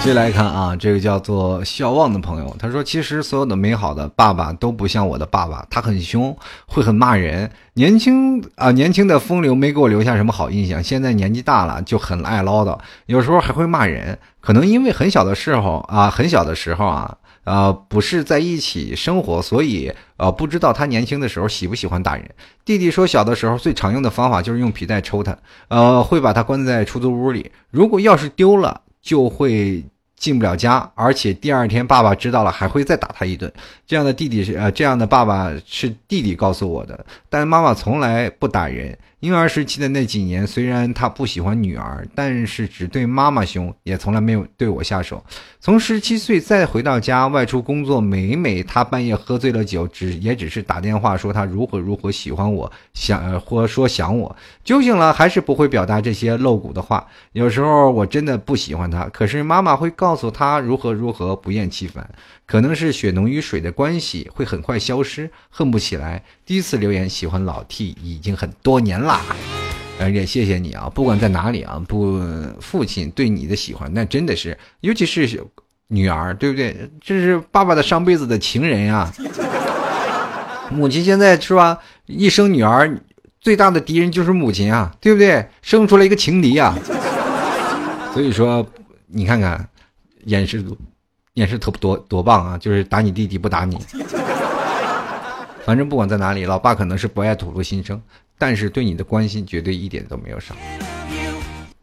接来看啊，这个叫做笑望的朋友，他说：“其实所有的美好的爸爸都不像我的爸爸，他很凶，会很骂人。年轻啊，年轻的风流没给我留下什么好印象。现在年纪大了，就很爱唠叨，有时候还会骂人。可能因为很小的时候啊，很小的时候啊。”呃，不是在一起生活，所以呃，不知道他年轻的时候喜不喜欢打人。弟弟说，小的时候最常用的方法就是用皮带抽他，呃，会把他关在出租屋里，如果钥匙丢了，就会进不了家，而且第二天爸爸知道了还会再打他一顿。这样的弟弟是呃，这样的爸爸是弟弟告诉我的，但妈妈从来不打人。婴儿时期的那几年，虽然他不喜欢女儿，但是只对妈妈凶，也从来没有对我下手。从十七岁再回到家外出工作，每每他半夜喝醉了酒，只也只是打电话说他如何如何喜欢我，想或说想我。酒醒了还是不会表达这些露骨的话。有时候我真的不喜欢他，可是妈妈会告诉他如何如何，不厌其烦。可能是血浓于水的关系，会很快消失，恨不起来。第一次留言喜欢老 T 已经很多年啦，而且谢谢你啊，不管在哪里啊，不，父亲对你的喜欢，那真的是，尤其是女儿，对不对？这是爸爸的上辈子的情人呀。母亲现在是吧？一生女儿，最大的敌人就是母亲啊，对不对？生出来一个情敌啊。所以说，你看看，掩饰也是特多多棒啊！就是打你弟弟不打你。反正不管在哪里，老爸可能是不爱吐露心声，但是对你的关心绝对一点都没有少。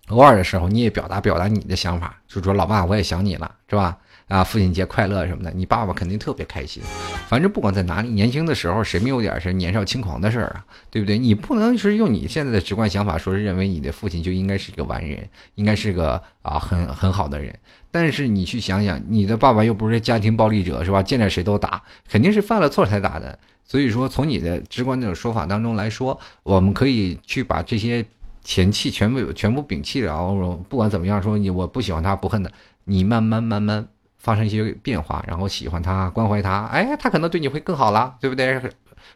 偶尔的时候，你也表达表达你的想法，就说老爸，我也想你了，是吧？啊，父亲节快乐什么的，你爸爸肯定特别开心。反正不管在哪里，年轻的时候谁没有点是年少轻狂的事儿啊？对不对？你不能是用你现在的直观想法，说是认为你的父亲就应该是一个完人，应该是个啊很很好的人。但是你去想想，你的爸爸又不是家庭暴力者，是吧？见着谁都打，肯定是犯了错才打的。所以说，从你的直观那种说法当中来说，我们可以去把这些前气全部全部摒弃了。不管怎么样，说你我不喜欢他，不恨他，你慢慢慢慢。发生一些变化，然后喜欢他，关怀他，哎，他可能对你会更好了，对不对？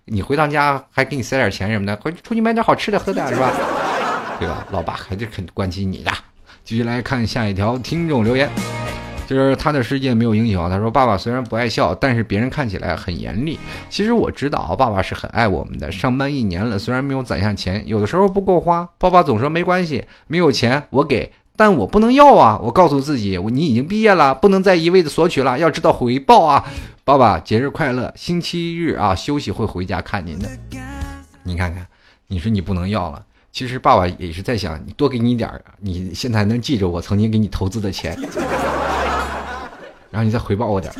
你回趟家还给你塞点钱什么的，回出去买点好吃的喝的，是吧？对吧？老爸还是很关心你的。继续来看下一条听众留言，就是他的世界没有英雄。他说：“爸爸虽然不爱笑，但是别人看起来很严厉。其实我知道，爸爸是很爱我们的。上班一年了，虽然没有攒下钱，有的时候不够花，爸爸总说没关系，没有钱我给。”但我不能要啊！我告诉自己，我你已经毕业了，不能再一味的索取了，要知道回报啊！爸爸，节日快乐！星期日啊，休息会回家看您的。你看看，你说你不能要了，其实爸爸也是在想，你多给你点，你现在能记着我曾经给你投资的钱，然后你再回报我点。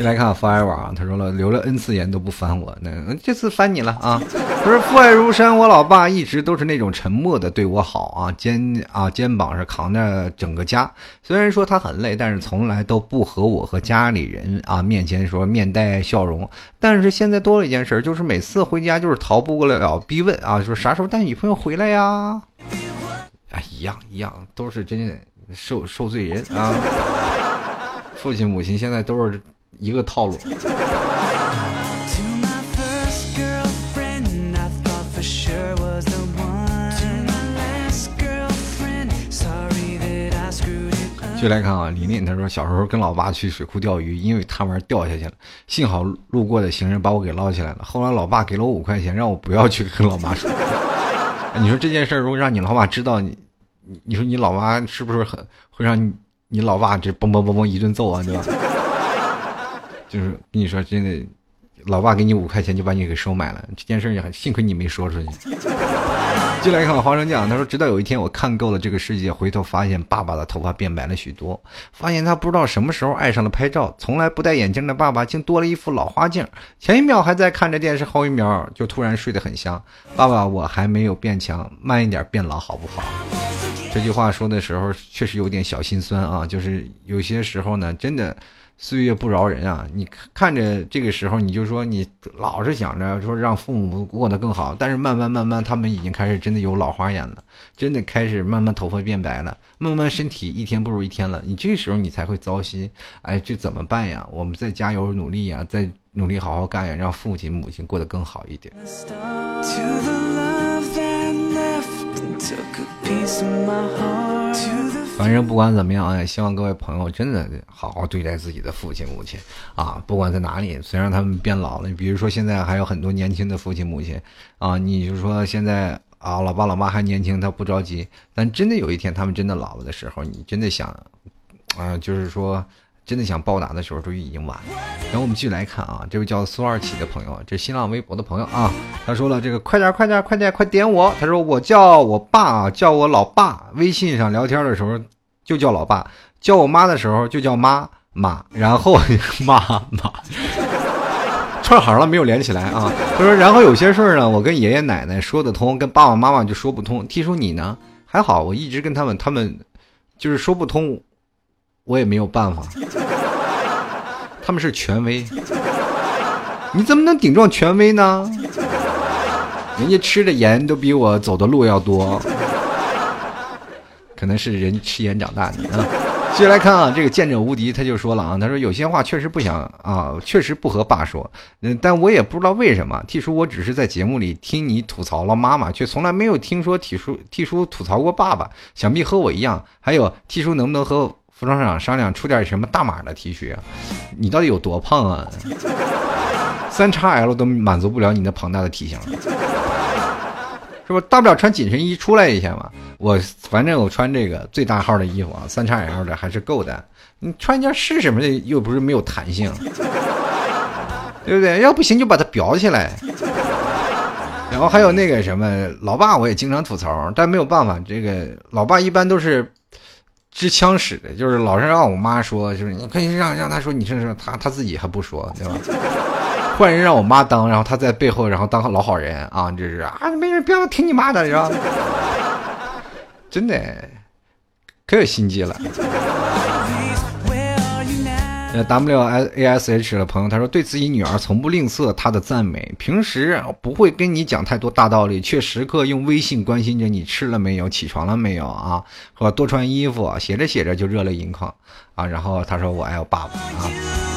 先来看 forever 啊，他说了，留了 n 次言都不翻我，那这次翻你了啊！不是父爱如山，我老爸一直都是那种沉默的对我好啊，肩啊肩膀是扛着整个家。虽然说他很累，但是从来都不和我和家里人啊面前说面带笑容。但是现在多了一件事，就是每次回家就是逃不过了逼问啊，说啥时候带女朋友回来呀？啊，一样一样，都是真受受罪人啊！父亲母亲现在都是。一个套路。就来看啊，琳琳她说小时候跟老爸去水库钓鱼，因为贪玩掉下去了，幸好路过的行人把我给捞起来了。后来老爸给了我五块钱，让我不要去跟老妈说。你说这件事如果让你老爸知道，你你你说你老妈是不是很会让你你老爸这嘣嘣嘣嘣一顿揍啊，对吧？就是跟你说真的，老爸给你五块钱就把你给收买了，这件事也很幸亏你没说出去。进来看花生酱，他说直到有一天我看够了这个世界，回头发现爸爸的头发变白了许多，发现他不知道什么时候爱上了拍照，从来不戴眼镜的爸爸竟多了一副老花镜，前一秒还在看着电视，后一秒就突然睡得很香。爸爸，我还没有变强，慢一点变老好不好？这句话说的时候确实有点小心酸啊，就是有些时候呢，真的。岁月不饶人啊！你看着这个时候，你就说你老是想着说让父母过得更好，但是慢慢慢慢，他们已经开始真的有老花眼了，真的开始慢慢头发变白了，慢慢身体一天不如一天了。你这时候你才会糟心，哎，这怎么办呀？我们再加油努力呀，再努力好好干呀，让父亲母亲过得更好一点。反正不管怎么样，哎希望各位朋友真的好好对待自己的父亲母亲啊！不管在哪里，虽然他们变老了，比如说现在还有很多年轻的父亲母亲啊，你就说现在啊，老爸老妈还年轻，他不着急，但真的有一天他们真的老了的时候，你真的想啊，就是说。真的想报答的时候，就已经晚了。然后我们继续来看啊，这位叫苏二起的朋友，这新浪微博的朋友啊，他说了这个快点快点快点快点我，他说我叫我爸叫我老爸，微信上聊天的时候就叫老爸，叫我妈的时候就叫妈妈，然后 妈妈串行了没有连起来啊。他说然后有些事儿呢，我跟爷爷奶奶说得通，跟爸爸妈妈就说不通。听说你呢还好，我一直跟他们，他们就是说不通。我也没有办法，他们是权威，你怎么能顶撞权威呢？人家吃的盐都比我走的路要多。可能是人吃盐长大的啊。接下来看啊，这个见者无敌，他就说了啊，他说有些话确实不想啊，确实不和爸说，嗯，但我也不知道为什么。T 叔，我只是在节目里听你吐槽了妈妈，却从来没有听说 T 叔 T 叔吐槽过爸爸。想必和我一样。还有 T 叔，能不能和服装厂商量出点什么大码的 T 恤？你到底有多胖啊？三叉 L 都满足不了你那庞大的体型。是不大不了穿紧身衣出来一下嘛？我反正我穿这个最大号的衣服啊，三叉 L 的还是够的。你穿一件是什么的？又不是没有弹性，对不对？要不行就把它裱起来。然后还有那个什么，老爸我也经常吐槽，但没有办法，这个老爸一般都是支枪使的，就是老是让我妈说，就是你可以让让他说，你这是他他自己还不说，对吧？换人让我妈当，然后他在背后，然后当老好人啊！这是啊，没人不要听你妈的，是吧？真的，可有心机了。，W A S H 的朋友他说，对自己女儿从不吝啬她的赞美，平时不会跟你讲太多大道理，却时刻用微信关心着你吃了没有、起床了没有啊，或多穿衣服，写着写着就热泪盈眶啊。然后他说，我爱我爸爸啊。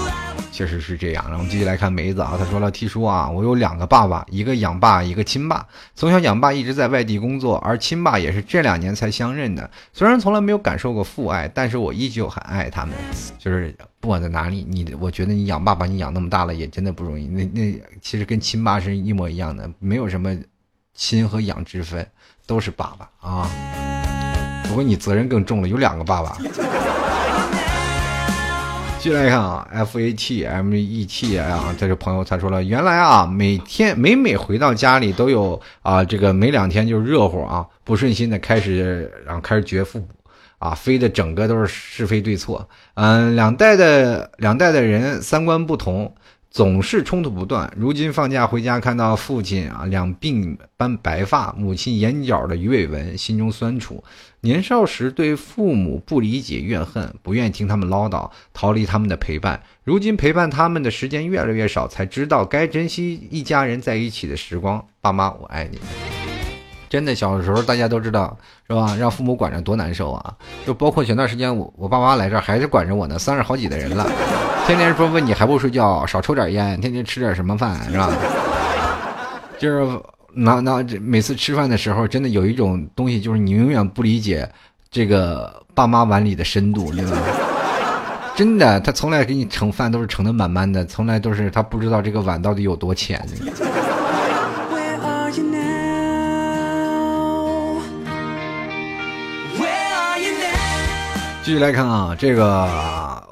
确实是这样，然后我们继续来看梅子啊，他说了，T 叔啊，我有两个爸爸，一个养爸，一个亲爸。从小养爸一直在外地工作，而亲爸也是这两年才相认的。虽然从来没有感受过父爱，但是我依旧很爱他们。就是不管在哪里，你我觉得你养爸把你养那么大了，也真的不容易。那那其实跟亲爸是一模一样的，没有什么亲和养之分，都是爸爸啊。不过你责任更重了，有两个爸爸。进来看啊，F A T M E T 啊，这个朋友他说了，原来啊，每天每每回到家里都有啊，这个每两天就热乎啊，不顺心的开始，然后开始绝父母啊，飞的整个都是是非对错，嗯，两代的两代的人三观不同。总是冲突不断。如今放假回家，看到父亲啊两鬓斑白发，母亲眼角的鱼尾纹，心中酸楚。年少时对父母不理解、怨恨，不愿听他们唠叨，逃离他们的陪伴。如今陪伴他们的时间越来越少，才知道该珍惜一家人在一起的时光。爸妈，我爱你。真的，小时候大家都知道，是吧？让父母管着多难受啊！就包括前段时间我我爸妈来这儿，还是管着我呢，三十好几的人了，天天说问你还不睡觉，少抽点烟，天天吃点什么饭，是吧？就是那那每次吃饭的时候，真的有一种东西，就是你永远不理解这个爸妈碗里的深度，对吧？真的，他从来给你盛饭都是盛的满满的，从来都是他不知道这个碗到底有多浅。继续来看啊，这个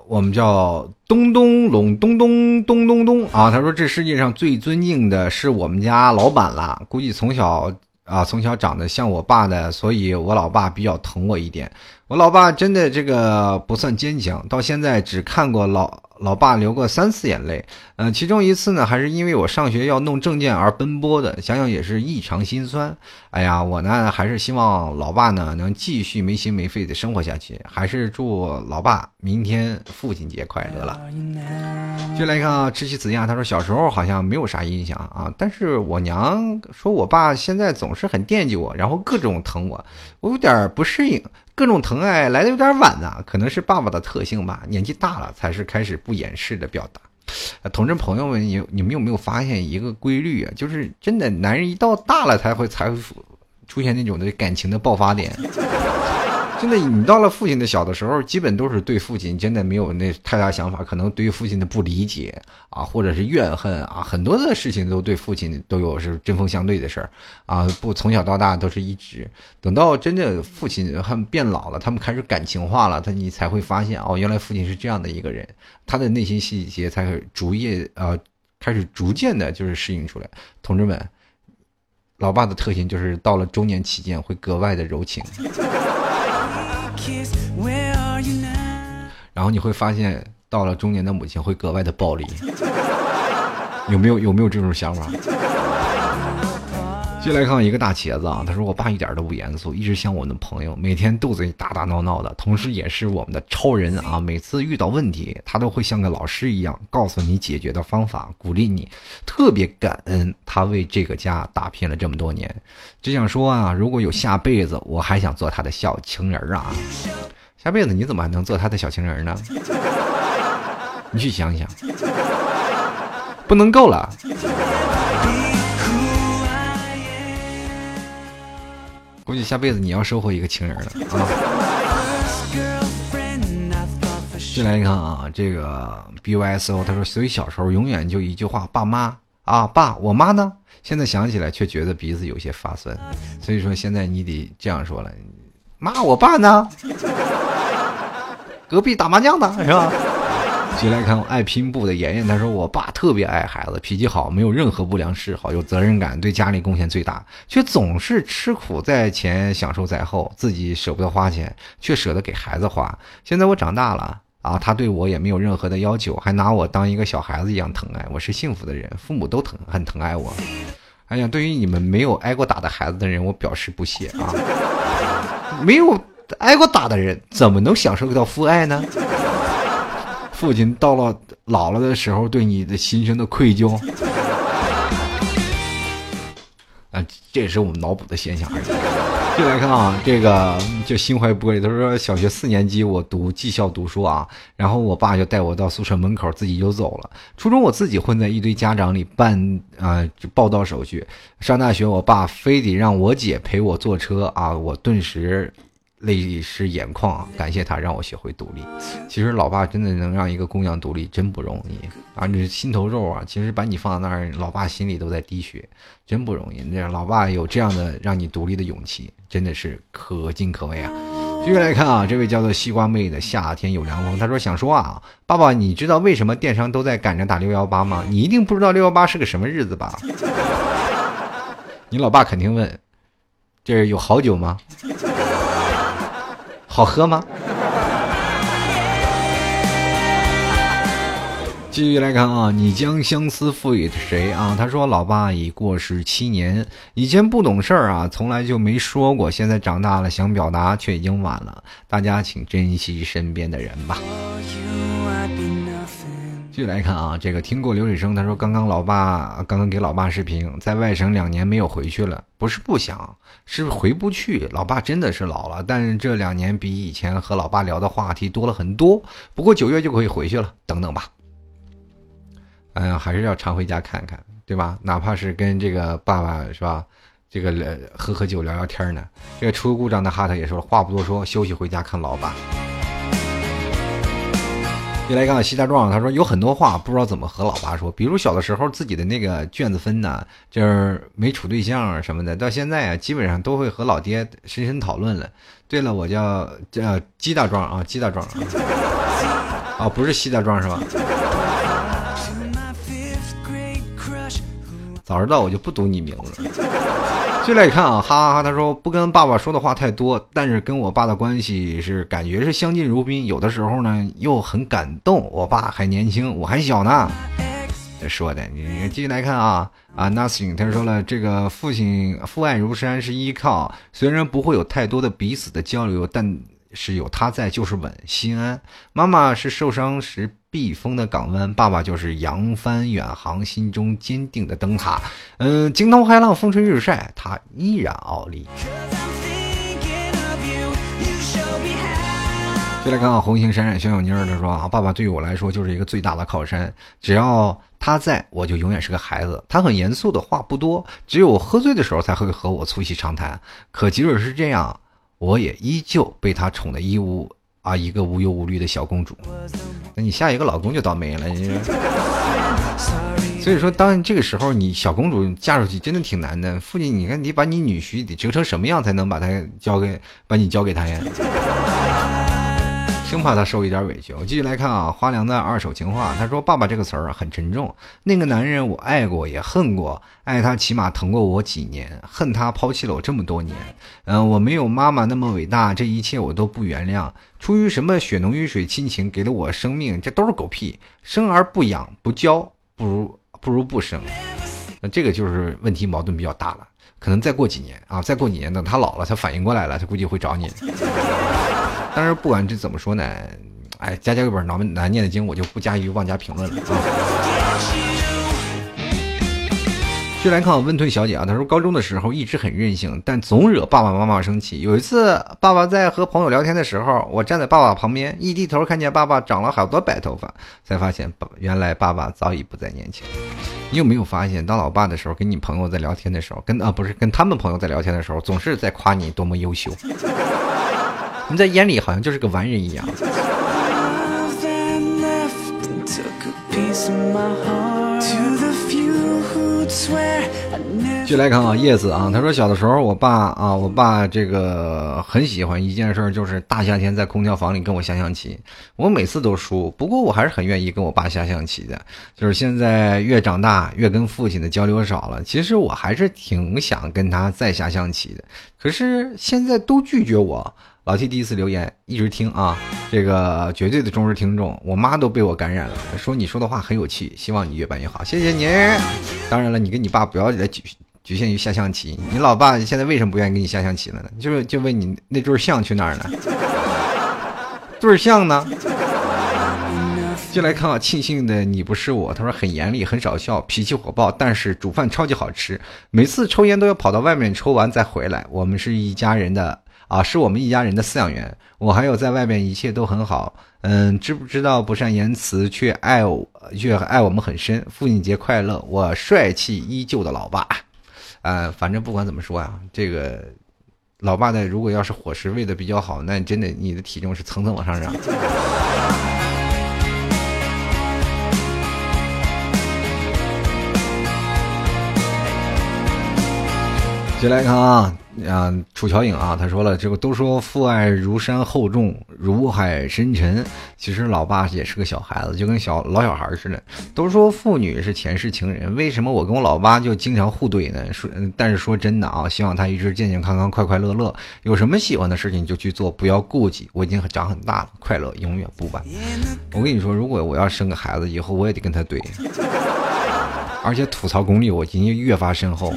我们叫咚咚隆咚咚咚咚咚啊。他说：“这世界上最尊敬的是我们家老板了。估计从小啊，从小长得像我爸的，所以我老爸比较疼我一点。我老爸真的这个不算坚强，到现在只看过老。”老爸流过三次眼泪，嗯，其中一次呢，还是因为我上学要弄证件而奔波的，想想也是异常心酸。哎呀，我呢还是希望老爸呢能继续没心没肺的生活下去，还是祝老爸明天父亲节快乐了。就来看啊，知其子呀，他说小时候好像没有啥印象啊，但是我娘说我爸现在总是很惦记我，然后各种疼我，我有点不适应。各种疼爱来的有点晚啊，可能是爸爸的特性吧。年纪大了才是开始不掩饰的表达。同志朋友们，你你们有没有发现一个规律啊？就是真的，男人一到大了才会才会出现那种的感情的爆发点。真的，你到了父亲的小的时候，基本都是对父亲真的没有那太大想法，可能对于父亲的不理解啊，或者是怨恨啊，很多的事情都对父亲都有是针锋相对的事儿啊。不，从小到大都是一直，等到真的父亲他们变老了，他们开始感情化了，他你才会发现哦，原来父亲是这样的一个人，他的内心细节才会逐渐呃开始逐渐的就是适应出来。同志们，老爸的特性就是到了中年期间会格外的柔情。然后你会发现，到了中年的母亲会格外的暴力，有没有有没有这种想法？接来看一个大茄子啊，他说我爸一点都不严肃，一直像我的朋友，每天肚子里打打闹闹的，同时也是我们的超人啊。每次遇到问题，他都会像个老师一样告诉你解决的方法，鼓励你，特别感恩他为这个家打拼了这么多年。只想说啊，如果有下辈子，我还想做他的小情人啊。下辈子你怎么还能做他的小情人呢？你去想想，不能够了。估计下辈子你要收获一个情人了啊！进来一看啊，这个 B Y S O 他说，所以小时候永远就一句话，爸妈啊，爸，我妈呢？现在想起来却觉得鼻子有些发酸，所以说现在你得这样说了，妈，我爸呢？隔壁打麻将呢，是吧？接来看爱拼布的妍妍，她说：“我爸特别爱孩子，脾气好，没有任何不良嗜好，有责任感，对家里贡献最大，却总是吃苦在前，享受在后，自己舍不得花钱，却舍得给孩子花。现在我长大了啊，他对我也没有任何的要求，还拿我当一个小孩子一样疼爱。我是幸福的人，父母都疼，很疼爱我。哎呀，对于你们没有挨过打的孩子的人，我表示不屑啊！没有挨过打的人，怎么能享受到父爱呢？”父亲到了老了的时候，对你的心生的愧疚，啊，这也是我们脑补的现象而已。就来看啊，这个就心怀玻璃。他说，小学四年级我读技校读书啊，然后我爸就带我到宿舍门口，自己就走了。初中我自己混在一堆家长里办啊报到手续。上大学，我爸非得让我姐陪我坐车啊，我顿时。泪湿眼眶，感谢他让我学会独立。其实老爸真的能让一个姑娘独立，真不容易啊！这心头肉啊，其实把你放在那儿，老爸心里都在滴血，真不容易。那老爸有这样的让你独立的勇气，真的是可敬可畏啊！继续来看啊，这位叫做西瓜妹的夏天有凉风，他说想说啊，爸爸，你知道为什么电商都在赶着打六幺八吗？你一定不知道六幺八是个什么日子吧？你老爸肯定问，这有好酒吗？好喝吗？继续来看啊，你将相思赋予谁啊？他说：“老爸已过世七年，以前不懂事儿啊，从来就没说过。现在长大了，想表达却已经晚了。大家请珍惜身边的人吧。”继续来看啊，这个听过流水声，他说刚刚老爸刚刚给老爸视频，在外省两年没有回去了，不是不想，是回不去。老爸真的是老了，但是这两年比以前和老爸聊的话题多了很多。不过九月就可以回去了，等等吧。哎呀，还是要常回家看看，对吧？哪怕是跟这个爸爸是吧，这个喝喝酒聊聊天呢。这个出故障的哈特也说了，话不多说，休息回家看老爸。又来看西大壮，他说有很多话不知道怎么和老爸说，比如小的时候自己的那个卷子分呢，就是没处对象什么的，到现在啊，基本上都会和老爹深深讨论了。对了，我叫叫鸡大壮啊，鸡大壮啊，不是西大壮是吧？早知道我就不读你名字了。进来一看啊，哈哈哈！他说不跟爸爸说的话太多，但是跟我爸的关系是感觉是相敬如宾，有的时候呢又很感动。我爸还年轻，我还小呢。他说的，你继续来看啊啊，nothing。他说了，这个父亲父爱如山是依靠，虽然不会有太多的彼此的交流，但是有他在就是稳心安。妈妈是受伤时。避风的港湾，爸爸就是扬帆远航，心中坚定的灯塔。嗯，惊涛骇浪，风吹日晒，他依然傲立。就来看看红星闪闪小小妮儿，他说啊，爸爸对于我来说就是一个最大的靠山，只要他在，我就永远是个孩子。他很严肃的话不多，只有喝醉的时候才会和我促膝长谈。可即使是这样，我也依旧被他宠得一无。啊，一个无忧无虑的小公主，那你下一个老公就倒霉了。你，所以说，当这个时候，你小公主嫁出去真的挺难的。父亲，你看你把你女婿得折成什么样才能把他交给，把你交给他呀？生怕他受一点委屈。我继续来看啊，花凉的二手情话。他说：“爸爸这个词儿很沉重。那个男人我爱过也恨过，爱他起码疼过我几年，恨他抛弃了我这么多年。嗯，我没有妈妈那么伟大，这一切我都不原谅。出于什么血浓于水亲情给了我生命，这都是狗屁。生而不养不教，不如不如不生。那这个就是问题矛盾比较大了。可能再过几年啊，再过几年等他老了，他反应过来了，他估计会找你。但是不管这怎么说呢，哎，家家有本难难念的经，我就不加于妄加评论了啊。就来看温吞小姐啊，她说高中的时候一直很任性，但总惹爸爸妈妈生气。有一次，爸爸在和朋友聊天的时候，我站在爸爸旁边，一低头看见爸爸长了好多白头发，才发现原来爸爸早已不再年轻。你有没有发现，当老爸的时候，跟你朋友在聊天的时候，跟啊不是跟他们朋友在聊天的时候，总是在夸你多么优秀，你在眼里好像就是个完人一样。就来看啊，叶子啊，他说小的时候，我爸啊，我爸这个很喜欢一件事，就是大夏天在空调房里跟我下象棋。我每次都输，不过我还是很愿意跟我爸下象棋的。就是现在越长大，越跟父亲的交流少了，其实我还是挺想跟他再下象棋的。可是现在都拒绝我。老 T 第一次留言，一直听啊，这个绝对的忠实听众，我妈都被我感染了，说你说的话很有趣，希望你越办越好，谢谢你。当然了，你跟你爸不要再局局限于下象棋，你老爸现在为什么不愿意跟你下象棋了呢？就是就问你那对象去哪儿了？对象呢？就来看啊，庆幸的你不是我。他说很严厉，很少笑，脾气火爆，但是煮饭超级好吃，每次抽烟都要跑到外面抽完再回来。我们是一家人的。啊，是我们一家人的饲养员。我还有在外面一切都很好。嗯，知不知道不善言辞却爱我却爱我们很深。父亲节快乐，我帅气依旧的老爸。呃，反正不管怎么说啊，这个老爸的如果要是伙食喂的比较好，那真的你的体重是蹭蹭往上涨。接来看啊。啊，楚乔颖啊，他说了，这个都说父爱如山厚重，如海深沉。其实老爸也是个小孩子，就跟小老小孩似的。都说父女是前世情人，为什么我跟我老爸就经常互怼呢？说，但是说真的啊，希望他一直健健康康、快快乐乐。有什么喜欢的事情就去做，不要顾忌。我已经长很大了，快乐永远不晚。我跟你说，如果我要生个孩子，以后我也得跟他怼，而且吐槽功力我今天越发深厚。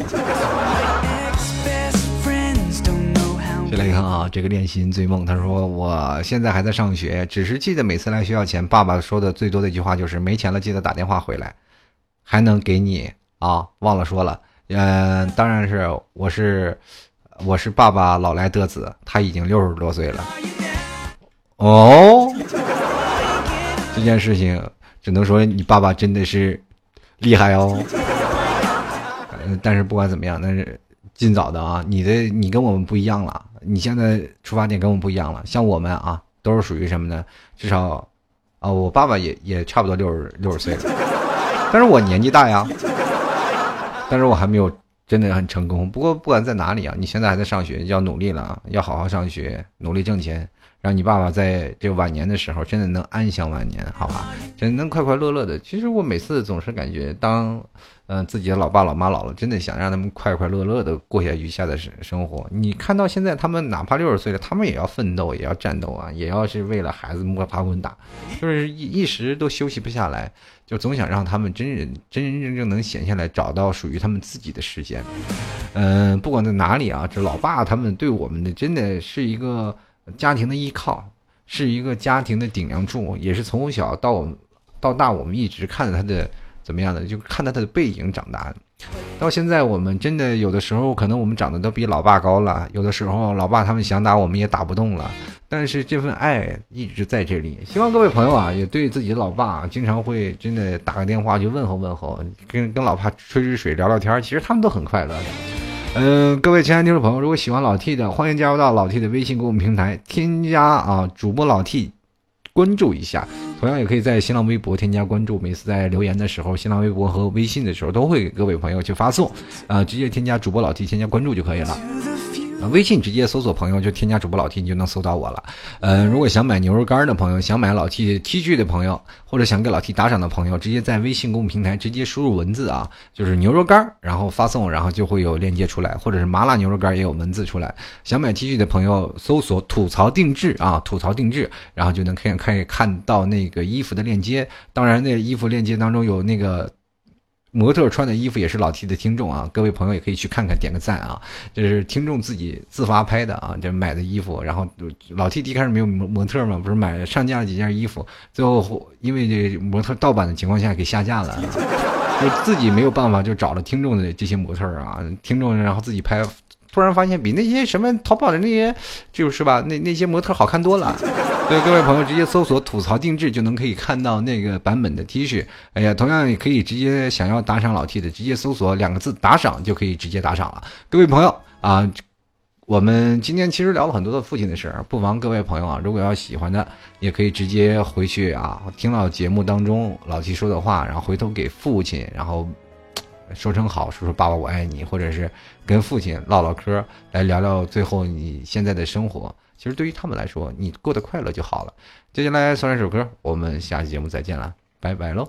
来看啊，这个恋心追梦，他说我现在还在上学，只是记得每次来学校前，爸爸说的最多的一句话就是没钱了记得打电话回来，还能给你啊，忘了说了，嗯，当然是我是我是爸爸老来得子，他已经六十多岁了，哦，这件事情只能说你爸爸真的是厉害哦，但是不管怎么样，但是。尽早的啊，你的你跟我们不一样了，你现在出发点跟我们不一样了。像我们啊，都是属于什么呢？至少，啊，我爸爸也也差不多六十六十岁了，但是我年纪大呀，但是我还没有真的很成功。不过不管在哪里啊，你现在还在上学，要努力了啊，要好好上学，努力挣钱，让你爸爸在这晚年的时候真的能安享晚年，好吧？真能快快乐乐的。其实我每次总是感觉当。嗯，自己的老爸老妈老了，真的想让他们快快乐乐的过下余下的生生活。你看到现在他们哪怕六十岁了，他们也要奋斗，也要战斗啊，也要是为了孩子摸爬滚打，就是一一时都休息不下来，就总想让他们真人真真正正能闲下来，找到属于他们自己的时间。嗯，不管在哪里啊，这老爸他们对我们的真的是一个家庭的依靠，是一个家庭的顶梁柱，也是从小到我们到大我们一直看着他的。怎么样的？就看到他的背影长大的，到现在我们真的有的时候可能我们长得都比老爸高了，有的时候老爸他们想打我们也打不动了，但是这份爱一直在这里。希望各位朋友啊，也对自己的老爸经常会真的打个电话去问候问候，跟跟老爸吹吹水聊聊天，其实他们都很快乐的。嗯，各位亲爱的听众朋友，如果喜欢老 T 的，欢迎加入到老 T 的微信公众平台，添加啊主播老 T。关注一下，同样也可以在新浪微博添加关注。每次在留言的时候，新浪微博和微信的时候，都会给各位朋友去发送，啊，直接添加主播老 T，添加关注就可以了。微信直接搜索朋友就添加主播老 T，你就能搜到我了。呃，如果想买牛肉干的朋友，想买老 T T 恤的朋友，或者想给老 T 打赏的朋友，直接在微信公众平台直接输入文字啊，就是牛肉干，然后发送，然后就会有链接出来，或者是麻辣牛肉干也有文字出来。想买 T 恤的朋友，搜索吐槽定制啊，吐槽定制，然后就能看可以看到那个衣服的链接。当然，那衣服链接当中有那个。模特穿的衣服也是老 T 的听众啊，各位朋友也可以去看看，点个赞啊。这是听众自己自发拍的啊，这买的衣服，然后老 T 一开始没有模模特嘛，不是买上架了几件衣服，最后因为这模特盗版的情况下给下架了，就自己没有办法，就找了听众的这些模特啊，听众然后自己拍。突然发现比那些什么淘宝的那些，就是吧，那那些模特好看多了。所 以各位朋友直接搜索“吐槽定制”就能可以看到那个版本的 T 恤。哎呀，同样也可以直接想要打赏老 T 的，直接搜索两个字“打赏”就可以直接打赏了。各位朋友啊，我们今天其实聊了很多的父亲的事儿，不妨各位朋友啊，如果要喜欢的，也可以直接回去啊，听到节目当中老 T 说的话，然后回头给父亲，然后。说声好，说说爸爸我爱你，或者是跟父亲唠唠嗑，来聊聊最后你现在的生活。其实对于他们来说，你过得快乐就好了。接下来送一首歌，我们下期节目再见了，拜拜喽。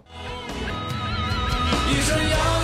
一路上